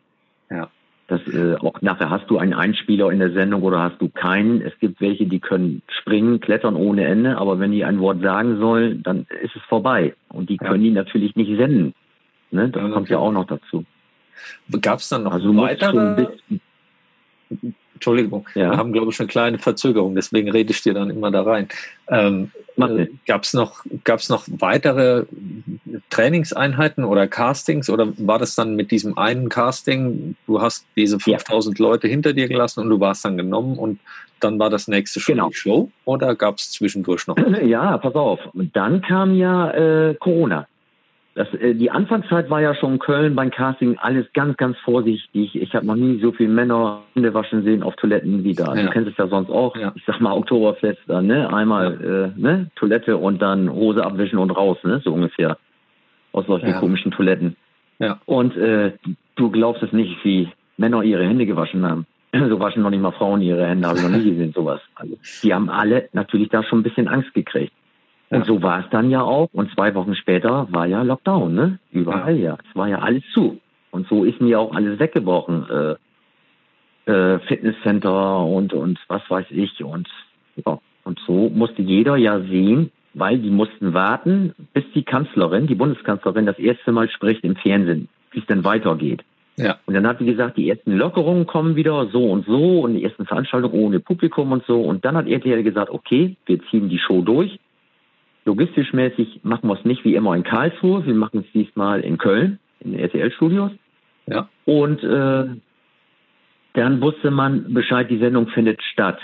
Ja dass äh, auch nachher hast du einen Einspieler in der Sendung oder hast du keinen. Es gibt welche, die können springen, klettern ohne Ende, aber wenn die ein Wort sagen sollen, dann ist es vorbei. Und die können die natürlich nicht senden. Ne? Das ja, kommt ja auch noch dazu. Gab es dann noch also weitere? Entschuldigung, ja. wir haben, glaube ich, eine kleine Verzögerung, deswegen rede ich dir dann immer da rein. Ähm, äh, Gab es noch, gab's noch weitere Trainingseinheiten oder Castings oder war das dann mit diesem einen Casting, du hast diese 5000 ja. Leute hinter dir gelassen und du warst dann genommen und dann war das nächste schon genau. die Show oder gab es zwischendurch noch? Ja, pass auf. Und dann kam ja äh, Corona. Das, äh, die Anfangszeit war ja schon in Köln beim Casting alles ganz, ganz vorsichtig. Ich habe noch nie so viele Männer Hände waschen sehen auf Toiletten wie da. Ja. Du kennst es ja sonst auch. Ja. Ich sag mal Oktoberfest dann, ne? Einmal ja. äh, ne? Toilette und dann Hose abwischen und raus, ne? So ungefähr. Aus solchen komischen Toiletten. Ja. Und äh, du glaubst es nicht, wie Männer ihre Hände gewaschen haben. So waschen noch nicht mal Frauen ihre Hände, habe ich noch nie gesehen, sowas. Also, die haben alle natürlich da schon ein bisschen Angst gekriegt. Und so war es dann ja auch. Und zwei Wochen später war ja Lockdown, ne? Überall ja. Es war ja alles zu. Und so ist mir auch alles weggebrochen. Äh, äh, Fitnesscenter und, und was weiß ich. Und, ja. und so musste jeder ja sehen, weil die mussten warten, bis die Kanzlerin, die Bundeskanzlerin, das erste Mal spricht im Fernsehen, wie es denn weitergeht. Ja. Und dann hat sie gesagt, die ersten Lockerungen kommen wieder so und so und die ersten Veranstaltungen ohne Publikum und so. Und dann hat RTL gesagt, okay, wir ziehen die Show durch Logistisch mäßig machen wir es nicht wie immer in Karlsruhe, wir machen es diesmal in Köln, in RTL-Studios. Ja. Und äh, dann wusste man Bescheid, die Sendung findet statt.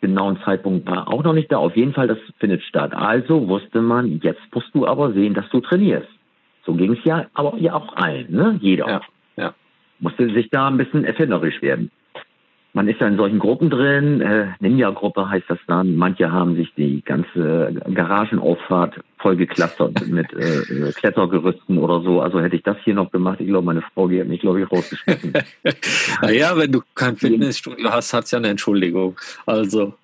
Genauen Zeitpunkt war auch noch nicht da. Auf jeden Fall, das findet statt. Also wusste man, jetzt musst du aber sehen, dass du trainierst. So ging es ja, aber ja auch allen, ne? Jeder. Ja, ja. Musste sich da ein bisschen erfinderisch werden man ist ja in solchen Gruppen drin, äh, Ninja-Gruppe heißt das dann. Manche haben sich die ganze Garagenauffahrt vollgeklastert mit äh, Klettergerüsten oder so. Also hätte ich das hier noch gemacht, ich glaube, meine Frau die hat mich, glaube ich, rausgeschmissen. naja, wenn du kein Fitnessstudio hast, hat es ja eine Entschuldigung. Also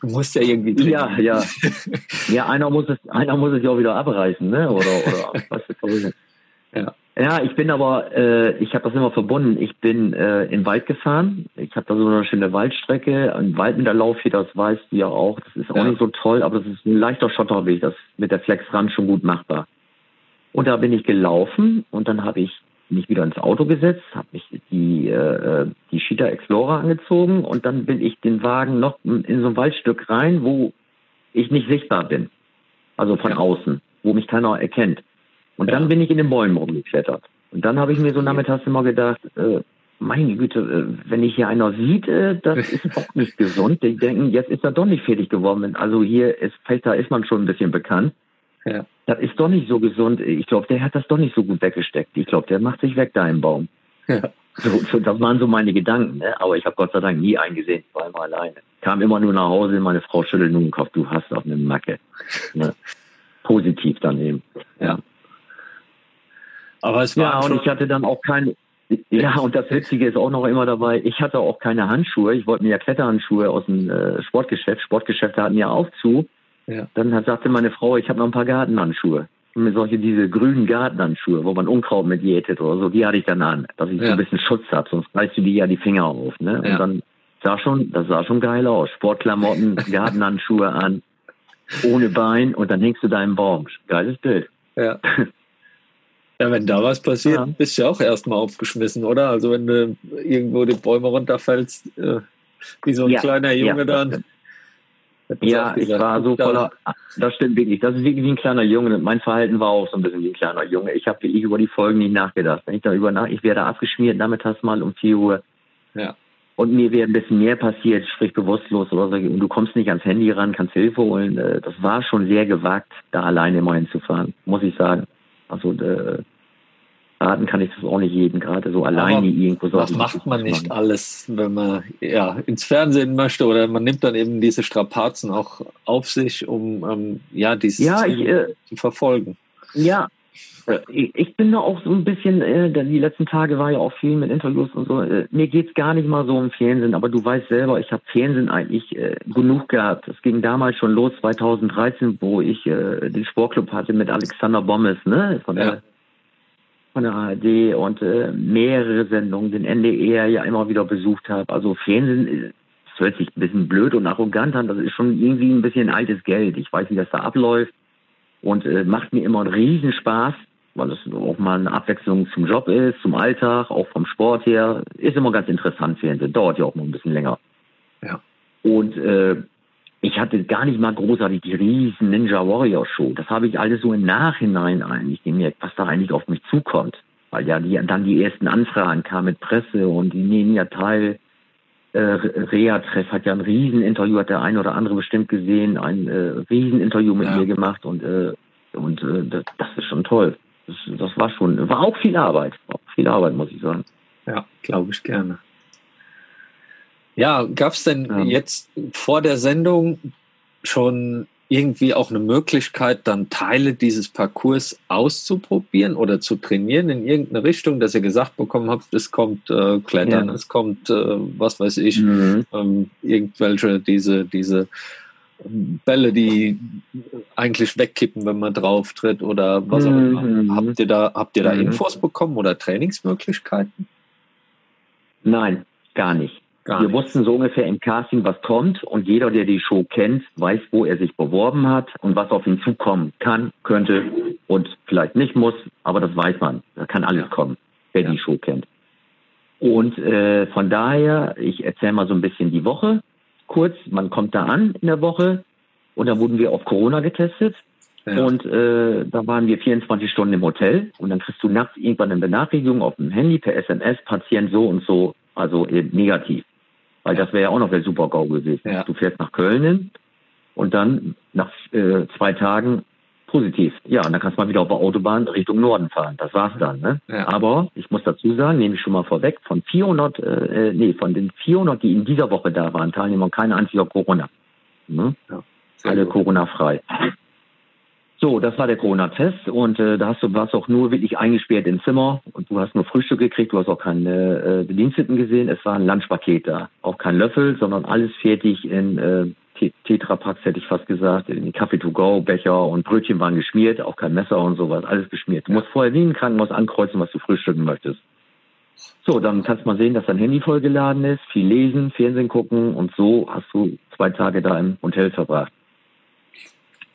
du musst ja irgendwie trainieren. Ja, ja. Ja, einer muss es, einer muss es ja auch wieder abreißen, ne? Oder, oder was ist Ja. Ja, ich bin aber, äh, ich habe das immer verbunden. Ich bin äh, in den Wald gefahren. Ich habe da so eine schöne Waldstrecke. Ein Wald mit der Lauf hier, das weißt du ja auch. Das ist auch ja. nicht so toll, aber das ist ein leichter Schotterweg. Das mit der Flexrand schon gut machbar. Und da bin ich gelaufen und dann habe ich mich wieder ins Auto gesetzt, habe mich die, äh, die Cheetah Explorer angezogen und dann bin ich den Wagen noch in so ein Waldstück rein, wo ich nicht sichtbar bin. Also von ja. außen, wo mich keiner erkennt. Und ja. dann bin ich in den Bäumen rumgeklettert. Und dann habe ich mir so nachmittags immer gedacht, äh, meine Güte, äh, wenn ich hier einer sieht, äh, das ist auch nicht gesund. Die denken, jetzt ist er doch nicht fertig geworden. Also hier ist da ist man schon ein bisschen bekannt. Ja. Das ist doch nicht so gesund. Ich glaube, der hat das doch nicht so gut weggesteckt. Ich glaube, der macht sich weg da im Baum. Ja. So, so, das waren so meine Gedanken. Ne? Aber ich habe Gott sei Dank nie eingesehen, zweimal alleine. Kam immer nur nach Hause, meine Frau schüttelt nun den Kopf, du hast auch eine Macke. Ne? Positiv daneben. Ja. Aber es war. Ja, und ich hatte dann auch keine. Ja, und das Witzige ist auch noch immer dabei, ich hatte auch keine Handschuhe. Ich wollte mir ja Kletterhandschuhe aus dem äh, Sportgeschäft. Sportgeschäfte hatten ja auch zu. Ja. Dann hat, sagte meine Frau, ich habe noch ein paar Gartenhandschuhe. Und solche, diese grünen Gartenhandschuhe, wo man Unkraut mit jätet oder so, die hatte ich dann an, dass ich ja. so ein bisschen Schutz habe, sonst reißt du dir ja die Finger auf. Ne? Und dann sah schon, das sah schon geil aus. Sportklamotten, Gartenhandschuhe an, ohne Bein und dann hängst du da im Baum. Geiles Bild. Ja. Ja, wenn da was passiert, ja. bist du ja auch erstmal aufgeschmissen, oder? Also wenn du irgendwo die Bäume runterfällst, äh, wie so ein ja. kleiner Junge dann. Ja, ich war so voller, das stimmt wirklich, das ist wirklich wie ein kleiner Junge. Mein Verhalten war auch so ein bisschen wie ein kleiner Junge. Ich habe wirklich über die Folgen nicht nachgedacht. Wenn ich darüber nach, ich werde abgeschmiert nachmittags mal um 4 Uhr. Ja. Und mir wäre ein bisschen mehr passiert, sprich bewusstlos oder so, und du kommst nicht ans Handy ran, kannst Hilfe holen. Äh, das war schon sehr gewagt, da alleine immer hinzufahren, muss ich sagen. Das Also äh, raten kann ich das auch nicht jedem, gerade so alleine Aber irgendwo so. Was macht man nicht machen. alles, wenn man ja ins Fernsehen möchte oder man nimmt dann eben diese Strapazen auch auf sich, um ähm, ja dieses ja, ich, äh, zu verfolgen. Ja, ich bin da auch so ein bisschen, äh, die letzten Tage war ja auch viel mit Interviews und so. Äh, mir geht's gar nicht mal so um Fernsehen, aber du weißt selber, ich habe Fernsehen eigentlich äh, genug gehabt. Es ging damals schon los, 2013, wo ich äh, den Sportclub hatte mit Alexander Bommes, ne, von der, ja. von der ARD und äh, mehrere Sendungen, den NDR ja immer wieder besucht habe. Also Fernsehen, äh, das hört sich ein bisschen blöd und arrogant an, das ist schon irgendwie ein bisschen altes Geld. Ich weiß, wie das da abläuft und äh, macht mir immer einen Riesenspaß weil es auch mal eine Abwechslung zum Job ist, zum Alltag, auch vom Sport her. Ist immer ganz interessant Fernsehen. Dauert ja auch noch ein bisschen länger. Ja. Und äh, ich hatte gar nicht mal großartig die riesen Ninja Warrior Show. Das habe ich alles so im Nachhinein eigentlich gemerkt, was da eigentlich auf mich zukommt. Weil ja die, dann die ersten Anfragen kamen mit Presse und die nehmen ja teil. Äh, Rea-Treff hat ja ein Rieseninterview, hat der eine oder andere bestimmt gesehen, ein äh, Rieseninterview mit ja. mir gemacht und, äh, und äh, das, das ist schon toll das, das war schon, war auch viel Arbeit. Auch viel Arbeit, muss ich sagen. Ja, glaube ich gerne. Ja, gab es denn ja. jetzt vor der Sendung schon irgendwie auch eine Möglichkeit, dann Teile dieses Parcours auszuprobieren oder zu trainieren in irgendeine Richtung, dass ihr gesagt bekommen habt, es kommt äh, Klettern, ja. es kommt, äh, was weiß ich, mhm. ähm, irgendwelche diese, diese Bälle, die eigentlich wegkippen, wenn man drauf tritt oder was auch immer. Mhm. Habt ihr da, habt ihr da mhm. Infos bekommen oder Trainingsmöglichkeiten? Nein, gar nicht. Gar Wir nicht. wussten so ungefähr im Casting, was kommt und jeder, der die Show kennt, weiß, wo er sich beworben hat und was auf ihn zukommen kann, könnte und vielleicht nicht muss, aber das weiß man. Da kann alles kommen, wer ja. die Show kennt. Und äh, von daher, ich erzähle mal so ein bisschen die Woche kurz, man kommt da an in der Woche und da wurden wir auf Corona getestet. Ja. Und äh, da waren wir 24 Stunden im Hotel und dann kriegst du nachts irgendwann eine Benachrichtigung auf dem Handy per SMS, Patient so und so, also negativ. Weil das wäre ja auch noch der Super-GAU gewesen. Ja. Du fährst nach Köln hin und dann nach äh, zwei Tagen positiv. Ja, und dann kannst du mal wieder auf der Autobahn Richtung Norden fahren. Das war's dann. Ne? Ja. Aber ich muss dazu sagen, nehme ich schon mal vorweg, von 400, äh, äh, nee, von den 400, die in dieser Woche da waren, Teilnehmer, keine einzige Corona. Ne? Ja, Alle Corona-frei. So, das war der Corona-Test und äh, da hast du warst auch nur wirklich eingesperrt im Zimmer und du hast nur Frühstück gekriegt, du hast auch keine äh, Bediensteten gesehen. Es war ein Lunchpaket da, auch kein Löffel, sondern alles fertig in äh, Tetrapacks hätte ich fast gesagt, in Kaffee to go, Becher und Brötchen waren geschmiert, auch kein Messer und sowas, alles geschmiert. Du musst vorher wie im Krankenhaus ankreuzen, was du frühstücken möchtest. So, dann kannst du mal sehen, dass dein Handy vollgeladen ist, viel lesen, Fernsehen gucken und so hast du zwei Tage da im Hotel verbracht.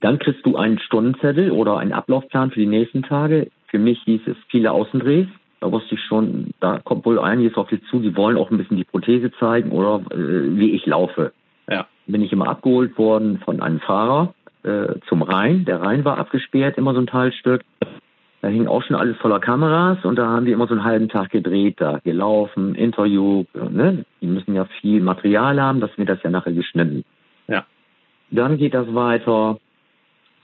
Dann kriegst du einen Stundenzettel oder einen Ablaufplan für die nächsten Tage. Für mich hieß es viele Außendrehs. Da wusste ich schon, da kommt wohl einiges auf dich zu. Die wollen auch ein bisschen die Prothese zeigen oder äh, wie ich laufe. Ja bin ich immer abgeholt worden von einem Fahrer äh, zum Rhein. Der Rhein war abgesperrt, immer so ein Teilstück. Da hing auch schon alles voller Kameras und da haben wir immer so einen halben Tag gedreht, da gelaufen, Interview. Ne? Die müssen ja viel Material haben, das wird das ja nachher geschnitten. Ja. Dann geht das weiter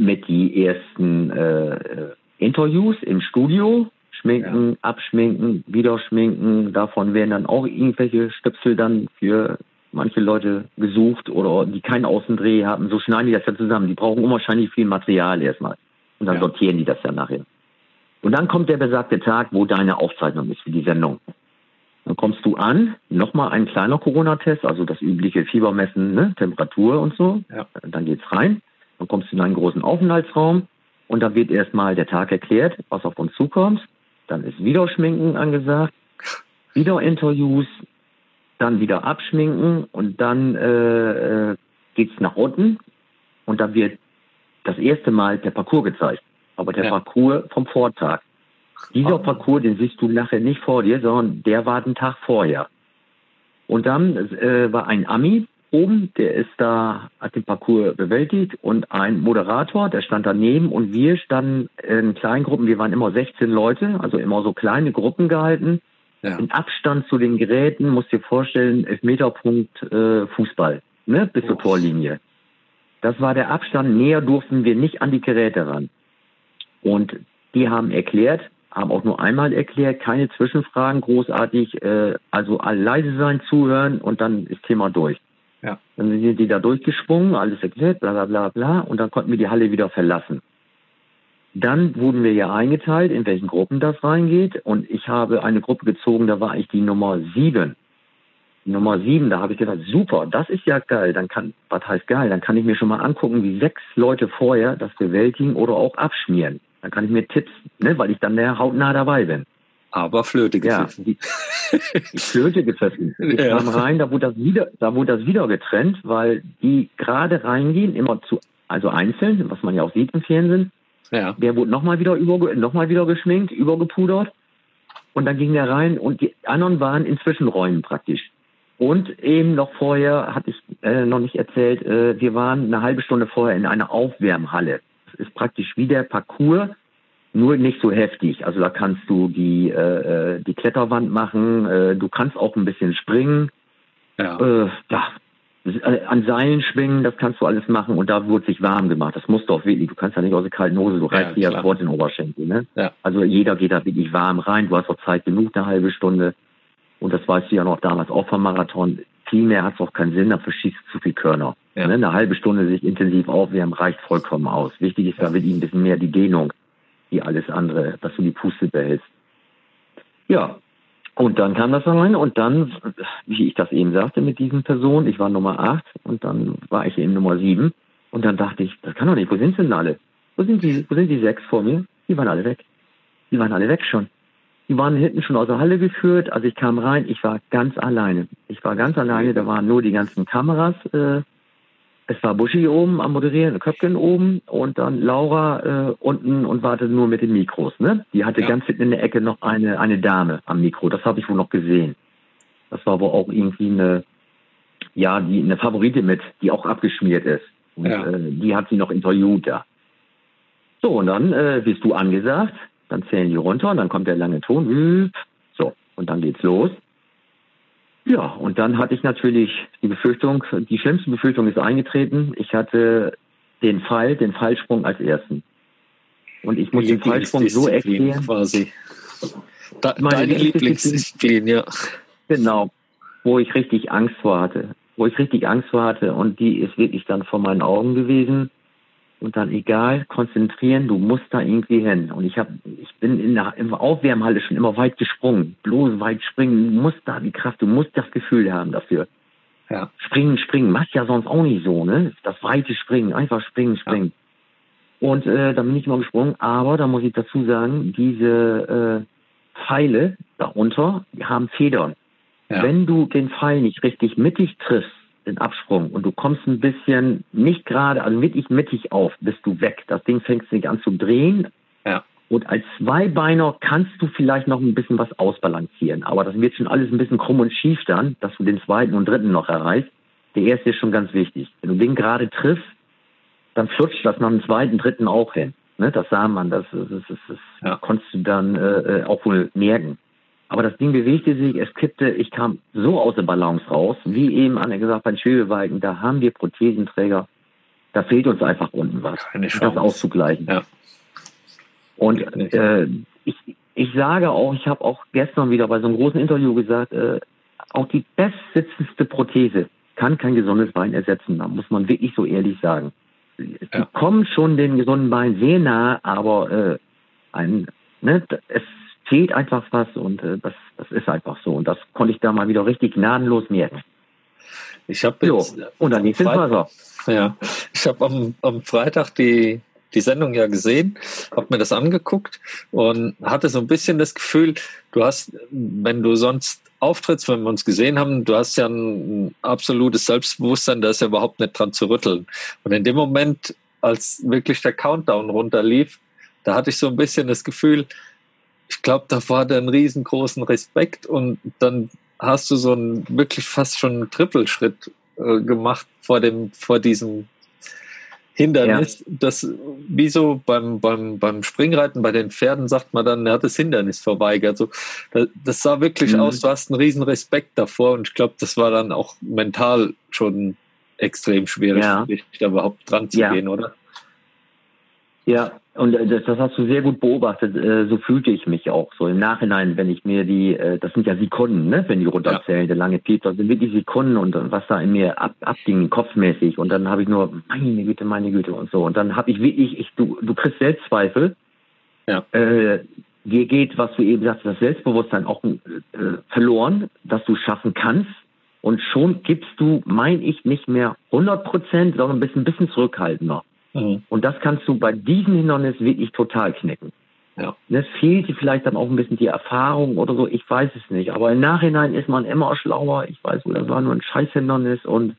mit die ersten äh, Interviews im Studio. Schminken, ja. abschminken, wieder schminken. Davon werden dann auch irgendwelche Stöpsel dann für manche Leute gesucht oder die keinen Außendreh haben. So schneiden die das ja zusammen. Die brauchen unwahrscheinlich viel Material erstmal. Und dann ja. sortieren die das ja nachher. Und dann kommt der besagte Tag, wo deine Aufzeichnung ist für die Sendung. Dann kommst du an, nochmal ein kleiner Corona-Test, also das übliche Fiebermessen, ne, Temperatur und so. Ja. Dann geht's rein. Dann kommst du in einen großen Aufenthaltsraum und da wird erstmal der Tag erklärt, was auf uns zukommt. Dann ist wieder Schminken angesagt, wieder Interviews, dann wieder abschminken und dann äh, äh geht es nach unten und dann wird das erste Mal der Parcours gezeigt. Aber der ja. Parcours vom Vortag. Dieser oh. Parcours, den siehst du nachher nicht vor dir, sondern der war den Tag vorher. Und dann äh, war ein Ami oben, der ist da, hat den Parcours bewältigt und ein Moderator, der stand daneben und wir standen in kleinen Gruppen, wir waren immer 16 Leute, also immer so kleine Gruppen gehalten ja. In Abstand zu den Geräten, musst dir vorstellen, Elfmeterpunkt äh, Fußball, ne, bis oh. zur Torlinie. Das war der Abstand. Näher durften wir nicht an die Geräte ran. Und Die haben erklärt, haben auch nur einmal erklärt, keine Zwischenfragen, großartig, äh, also leise sein, zuhören und dann ist Thema durch. Ja. Dann sind die da durchgesprungen, alles erklärt, bla bla bla bla, und dann konnten wir die Halle wieder verlassen. Dann wurden wir ja eingeteilt, in welchen Gruppen das reingeht. Und ich habe eine Gruppe gezogen, da war ich die Nummer sieben. Nummer sieben, da habe ich gedacht, super, das ist ja geil. Dann kann, was heißt geil? Dann kann ich mir schon mal angucken, wie sechs Leute vorher das bewältigen oder auch abschmieren. Dann kann ich mir Tipps, ne, weil ich dann der hautnah dabei bin. Aber Flöte gepfiffen. Ja, Flöte gepfiffen. Ich ja. kam rein, da wurde das wieder, da wurde das wieder getrennt, weil die gerade reingehen, immer zu, also einzeln, was man ja auch sieht im Fernsehen. Ja. Der wurde nochmal wieder über, noch mal wieder geschminkt, übergepudert. Und dann ging der rein und die anderen waren in Zwischenräumen praktisch. Und eben noch vorher, hatte ich äh, noch nicht erzählt, äh, wir waren eine halbe Stunde vorher in einer Aufwärmhalle. Das ist praktisch wie der Parcours, nur nicht so heftig. Also da kannst du die, äh, äh die Kletterwand machen, äh, du kannst auch ein bisschen springen. Ja. Äh, ja, äh, an Seilen schwingen, das kannst du alles machen und da wurde sich warm gemacht. Das musst du auch wirklich, du kannst ja nicht aus der kalten Hose, du reißt ja, dir ja in den Oberschenkel. Ne? Ja. Also jeder geht da wirklich warm rein, du hast auch Zeit genug, eine halbe Stunde. Und das weißt du ja noch damals auch vom Marathon. Viel mehr hat es auch keinen Sinn, dafür schießt du zu viel Körner. Ja. Ne? Eine halbe Stunde sich intensiv aufwärmen reicht vollkommen aus. Wichtig ist da wirklich ein bisschen mehr die Dehnung, wie alles andere, dass du die Puste behältst. Ja, und dann kam das rein und dann, wie ich das eben sagte mit diesen Personen, ich war Nummer 8 und dann war ich eben Nummer 7 und dann dachte ich, das kann doch nicht, wo sind sie denn alle? Wo sind die, wo sind die sechs vor mir? Die waren alle weg. Die waren alle weg schon. Die waren hinten schon aus der Halle geführt. Also ich kam rein, ich war ganz alleine. Ich war ganz alleine, da waren nur die ganzen Kameras. Äh, es war Buschi oben am Moderieren, Köpken oben und dann Laura äh, unten und wartete nur mit den Mikros. Ne? Die hatte ja. ganz hinten in der Ecke noch eine, eine Dame am Mikro. Das habe ich wohl noch gesehen. Das war wohl auch irgendwie eine, ja, die, eine Favorite mit, die auch abgeschmiert ist. Und ja. äh, die hat sie noch interviewt da. So, und dann äh, bist du angesagt dann zählen die runter und dann kommt der lange Ton. So, und dann geht's los. Ja, und dann hatte ich natürlich die Befürchtung, die schlimmste Befürchtung ist eingetreten. Ich hatte den Fall, den Fallsprung als ersten. Und ich muss den Fallsprung so erklären. Quasi. Da, deine Lieblingsdisziplin, ja. Genau, wo ich richtig Angst vor hatte. Wo ich richtig Angst vor hatte und die ist wirklich dann vor meinen Augen gewesen und dann egal, konzentrieren, du musst da irgendwie hin. Und ich habe, ich bin in der im Aufwärmhalle schon immer weit gesprungen, bloß weit springen, du musst da die Kraft, du musst das Gefühl haben dafür. Ja. Springen, springen, machst ja sonst auch nicht so, ne? Das weite Springen, einfach springen, springen. Ja. Und äh, dann bin ich mal gesprungen, aber da muss ich dazu sagen, diese äh, Pfeile darunter die haben Federn. Ja. Wenn du den Pfeil nicht richtig mittig triffst, den Absprung und du kommst ein bisschen nicht gerade, also mittig mittig auf, bist du weg. Das Ding fängt sich an zu drehen. Ja. Und als Zweibeiner kannst du vielleicht noch ein bisschen was ausbalancieren. Aber das wird schon alles ein bisschen krumm und schief dann, dass du den zweiten und dritten noch erreichst. Der erste ist schon ganz wichtig. Wenn du den gerade triffst, dann flutscht das nach dem zweiten, dritten auch hin. Ne, das sah man, das, das, das, das ja. konntest du dann äh, äh auch wohl merken. Aber das Ding bewegte sich, es kippte, ich kam so aus der Balance raus, wie eben Anne gesagt bei den Schwebebalken, da haben wir Prothesenträger, da fehlt uns einfach unten was, das auszugleichen. Ja. Und äh, ich, ich sage auch, ich habe auch gestern wieder bei so einem großen Interview gesagt, äh, auch die bestsitzendste Prothese kann kein gesundes Bein ersetzen. Da muss man wirklich so ehrlich sagen. Die ja. kommen schon den gesunden Bein sehr nahe, aber äh, ein, ne, es fehlt einfach was und äh, das, das ist einfach so. Und das konnte ich da mal wieder richtig gnadenlos merken. Ich habe jetzt und dann ins Wasser. Ja, ich habe am, am Freitag die die Sendung ja gesehen, habe mir das angeguckt und hatte so ein bisschen das Gefühl, du hast, wenn du sonst auftrittst, wenn wir uns gesehen haben, du hast ja ein absolutes Selbstbewusstsein, da ist ja überhaupt nicht dran zu rütteln. Und in dem Moment, als wirklich der Countdown runterlief, da hatte ich so ein bisschen das Gefühl, ich glaube, da war einen riesengroßen Respekt und dann hast du so einen wirklich fast schon einen Trippelschritt äh, gemacht vor dem, vor diesem Hindernis. Ja. Das, wie so beim, beim, beim Springreiten bei den Pferden sagt man dann, er hat das Hindernis verweigert. So, das, das sah wirklich mhm. aus, du hast einen riesen Respekt davor und ich glaube, das war dann auch mental schon extrem schwierig, ja. da überhaupt dran zu ja. gehen, oder? Ja, und äh, das, das hast du sehr gut beobachtet. Äh, so fühlte ich mich auch. So im Nachhinein, wenn ich mir die, äh, das sind ja Sekunden, ne, wenn die runterzählen, ja. der lange Piep, das sind wirklich Sekunden und was da in mir ab, abging, kopfmäßig. Und dann habe ich nur, meine Güte, meine Güte und so. Und dann habe ich wirklich, ich, du, du kriegst Selbstzweifel. Ja. Äh, dir geht, was du eben sagst, das Selbstbewusstsein auch äh, verloren, dass du schaffen kannst. Und schon gibst du, mein ich, nicht mehr 100 Prozent, sondern bist ein bisschen zurückhaltender. Mhm. Und das kannst du bei diesem Hindernis wirklich total knicken. Ja. Es fehlt dir vielleicht dann auch ein bisschen die Erfahrung oder so, ich weiß es nicht. Aber im Nachhinein ist man immer schlauer. Ich weiß, das war nur ein Scheißhindernis und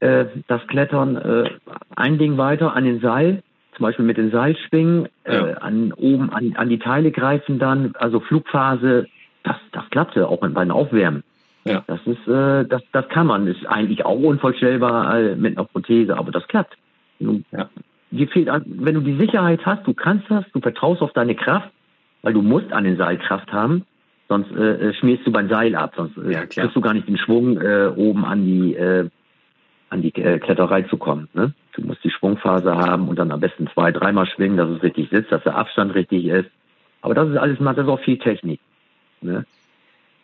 äh, das Klettern, äh, ein Ding weiter an den Seil, zum Beispiel mit den Seilschwingen, äh, ja. äh, an oben an, an die Teile greifen dann, also Flugphase, das, das klappte auch beim Aufwärmen. Ja. Das ist, äh, das, das kann man. Ist eigentlich auch unvorstellbar äh, mit einer Prothese, aber das klappt. Ja. Dir fehlt, wenn du die Sicherheit hast, du kannst das, du vertraust auf deine Kraft, weil du musst an den Seil Kraft haben, sonst äh, äh schmierst du beim Seil ab, sonst äh, ja, kriegst du gar nicht den Schwung äh, oben an die äh, an die äh, Kletterei zu kommen. Ne? Du musst die Schwungphase haben und dann am besten zwei, dreimal schwingen, dass es richtig sitzt, dass der Abstand richtig ist. Aber das ist alles, das ist auch viel Technik. Ne?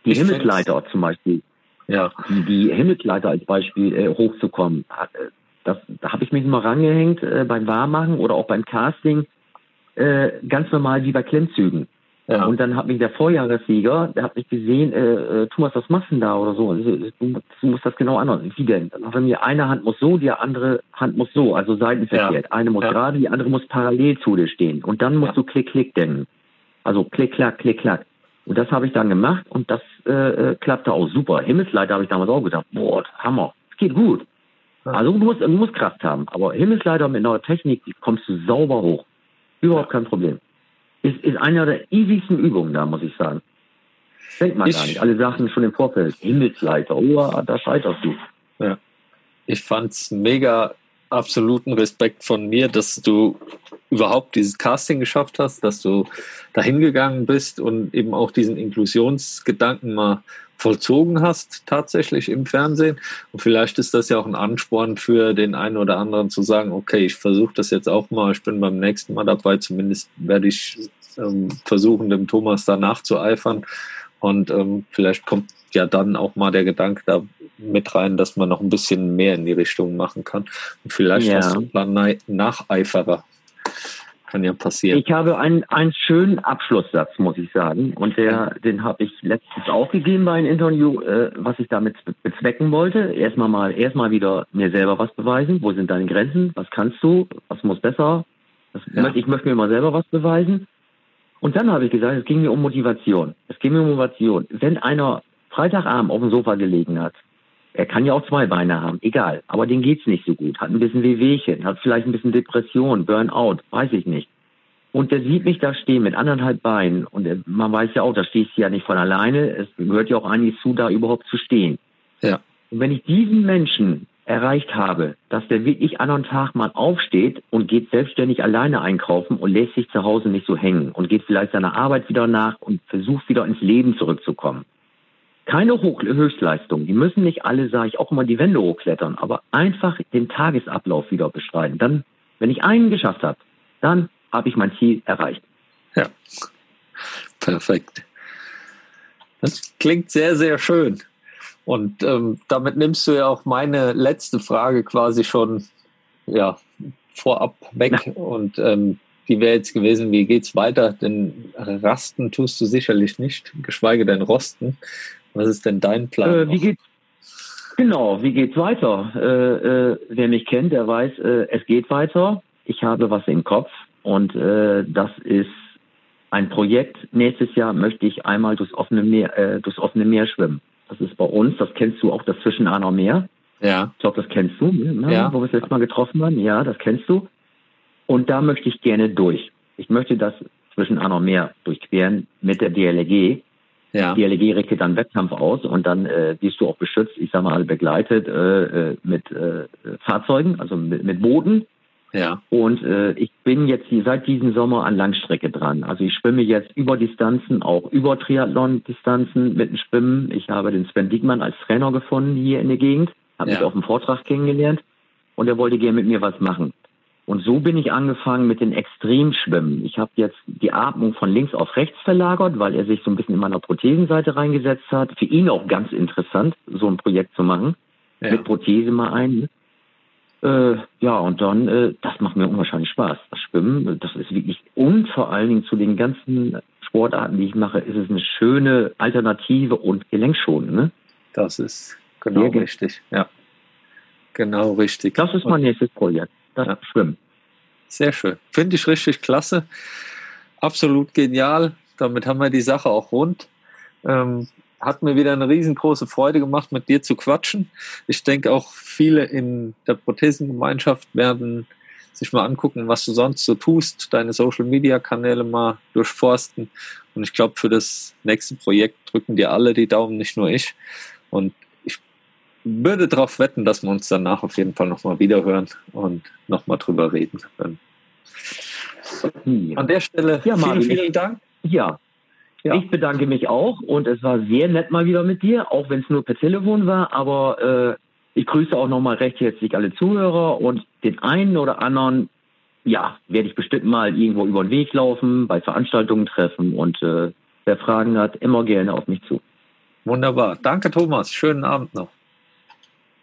Die ich Himmelsleiter zum Beispiel, ja. die, die Himmelsleiter als Beispiel äh, hochzukommen, hat, das, da habe ich mich immer rangehängt äh, beim Warmmachen oder auch beim Casting, äh, ganz normal wie bei Klemmzügen. Ja. Und dann hat mich der Vorjahressieger, der hat mich gesehen, äh, äh, Thomas, was machst du denn da oder so? Also, du, du musst das genau anhören. Wie denn? Dann hat er mir, eine Hand muss so, die andere Hand muss so, also seitenverkehrt. Ja. Eine muss ja. gerade, die andere muss parallel zu dir stehen. Und dann musst du klick, klick denken. Also klick, klack, klick, klack. Und das habe ich dann gemacht und das äh, äh klappte auch super. Himmelsleiter habe ich damals auch gedacht, boah, Hammer, es geht gut. Also du musst, du musst Kraft haben. Aber Himmelsleiter mit neuer Technik kommst du sauber hoch. Überhaupt kein Problem. Ist, ist einer der easiesten Übungen da, muss ich sagen. Denkt man ich, gar nicht. Alle sagten schon im Vorfeld, Himmelsleiter, oh, da scheiterst du. Ja. Ich fand's mega absoluten Respekt von mir, dass du überhaupt dieses Casting geschafft hast, dass du dahin gegangen bist und eben auch diesen Inklusionsgedanken mal vollzogen hast, tatsächlich im Fernsehen. Und vielleicht ist das ja auch ein Ansporn für den einen oder anderen zu sagen, okay, ich versuche das jetzt auch mal, ich bin beim nächsten Mal dabei, zumindest werde ich ähm, versuchen, dem Thomas da nachzueifern. Und ähm, vielleicht kommt ja dann auch mal der Gedanke da mit rein, dass man noch ein bisschen mehr in die Richtung machen kann. Und vielleicht ja. hast du ein paar Nacheiferer kann ja passieren. Ich habe einen, einen schönen Abschlusssatz, muss ich sagen. Und der, den habe ich letztens auch gegeben bei einem Interview, äh, was ich damit bezwecken wollte. Erstmal mal, erstmal wieder mir selber was beweisen. Wo sind deine Grenzen? Was kannst du? Was muss besser? Ja. Ich möchte mir mal selber was beweisen. Und dann habe ich gesagt, es ging mir um Motivation. Es ging mir um Motivation. Wenn einer Freitagabend auf dem Sofa gelegen hat er kann ja auch zwei Beine haben, egal. Aber dem geht's nicht so gut. Hat ein bisschen Wehwehchen, hat vielleicht ein bisschen Depression, Burnout, weiß ich nicht. Und der sieht mich da stehen mit anderthalb Beinen. Und man weiß ja auch, da stehst du ja nicht von alleine. Es gehört ja auch einiges zu, da überhaupt zu stehen. Ja. Und wenn ich diesen Menschen erreicht habe, dass der wirklich an einem Tag mal aufsteht und geht selbstständig alleine einkaufen und lässt sich zu Hause nicht so hängen und geht vielleicht seiner Arbeit wieder nach und versucht wieder ins Leben zurückzukommen keine Hoch Höchstleistung. Die müssen nicht alle, sage ich, auch immer die Wände hochklettern, aber einfach den Tagesablauf wieder beschreiben. Dann, wenn ich einen geschafft habe, dann habe ich mein Ziel erreicht. Ja, perfekt. Das klingt sehr, sehr schön. Und ähm, damit nimmst du ja auch meine letzte Frage quasi schon ja, vorab weg. Ja. Und ähm, die wäre jetzt gewesen, wie geht's weiter? Denn rasten tust du sicherlich nicht, geschweige denn rosten. Was ist denn dein Plan? Äh, wie geht's? Genau, wie geht's weiter? Äh, äh, wer mich kennt, der weiß, äh, es geht weiter. Ich habe was im Kopf und äh, das ist ein Projekt. Nächstes Jahr möchte ich einmal durchs offene Meer, äh, durchs offene Meer schwimmen. Das ist bei uns, das kennst du auch, das Zwischenahner Meer. Ja. Ich glaube, das kennst du, ne? ja. wo wir es letztes Mal getroffen haben. Ja, das kennst du. Und da möchte ich gerne durch. Ich möchte das Zwischenahner Meer durchqueren mit der DLG. Ja. Die LEG richtet dann Wettkampf aus und dann äh, wirst du auch beschützt, ich sag mal, begleitet äh, äh, mit äh, Fahrzeugen, also mit, mit Booten. Ja. Und äh, ich bin jetzt seit diesem Sommer an Langstrecke dran. Also ich schwimme jetzt über Distanzen, auch über Triathlon-Distanzen mit dem Schwimmen. Ich habe den Sven Diekmann als Trainer gefunden hier in der Gegend, habe ja. mich auf dem Vortrag kennengelernt und er wollte gerne mit mir was machen. Und so bin ich angefangen mit den Extremschwimmen. Ich habe jetzt die Atmung von links auf rechts verlagert, weil er sich so ein bisschen in meiner Prothesenseite reingesetzt hat. Für ihn auch ganz interessant, so ein Projekt zu machen. Ja. Mit Prothese mal ein. Äh, ja, und dann, äh, das macht mir unwahrscheinlich Spaß. Das Schwimmen, das ist wirklich, und vor allen Dingen zu den ganzen Sportarten, die ich mache, ist es eine schöne Alternative und gelenkschonend. Ne? Das ist genau ja, richtig, ja. Genau richtig. Das ist mein nächstes Projekt, das ja. Schwimmen. Sehr schön. Finde ich richtig klasse. Absolut genial. Damit haben wir die Sache auch rund. Ähm, hat mir wieder eine riesengroße Freude gemacht, mit dir zu quatschen. Ich denke auch viele in der Prothesengemeinschaft werden sich mal angucken, was du sonst so tust, deine Social Media Kanäle mal durchforsten. Und ich glaube, für das nächste Projekt drücken dir alle die Daumen, nicht nur ich. Und würde darauf wetten, dass wir uns danach auf jeden Fall nochmal wiederhören und nochmal drüber reden können. An der Stelle ja, vielen, vielen Dank. Ja, ja. Ich bedanke mich auch und es war sehr nett mal wieder mit dir, auch wenn es nur per Telefon war, aber äh, ich grüße auch nochmal recht herzlich alle Zuhörer und den einen oder anderen, ja, werde ich bestimmt mal irgendwo über den Weg laufen, bei Veranstaltungen treffen und äh, wer Fragen hat, immer gerne auf mich zu. Wunderbar. Danke, Thomas. Schönen Abend noch.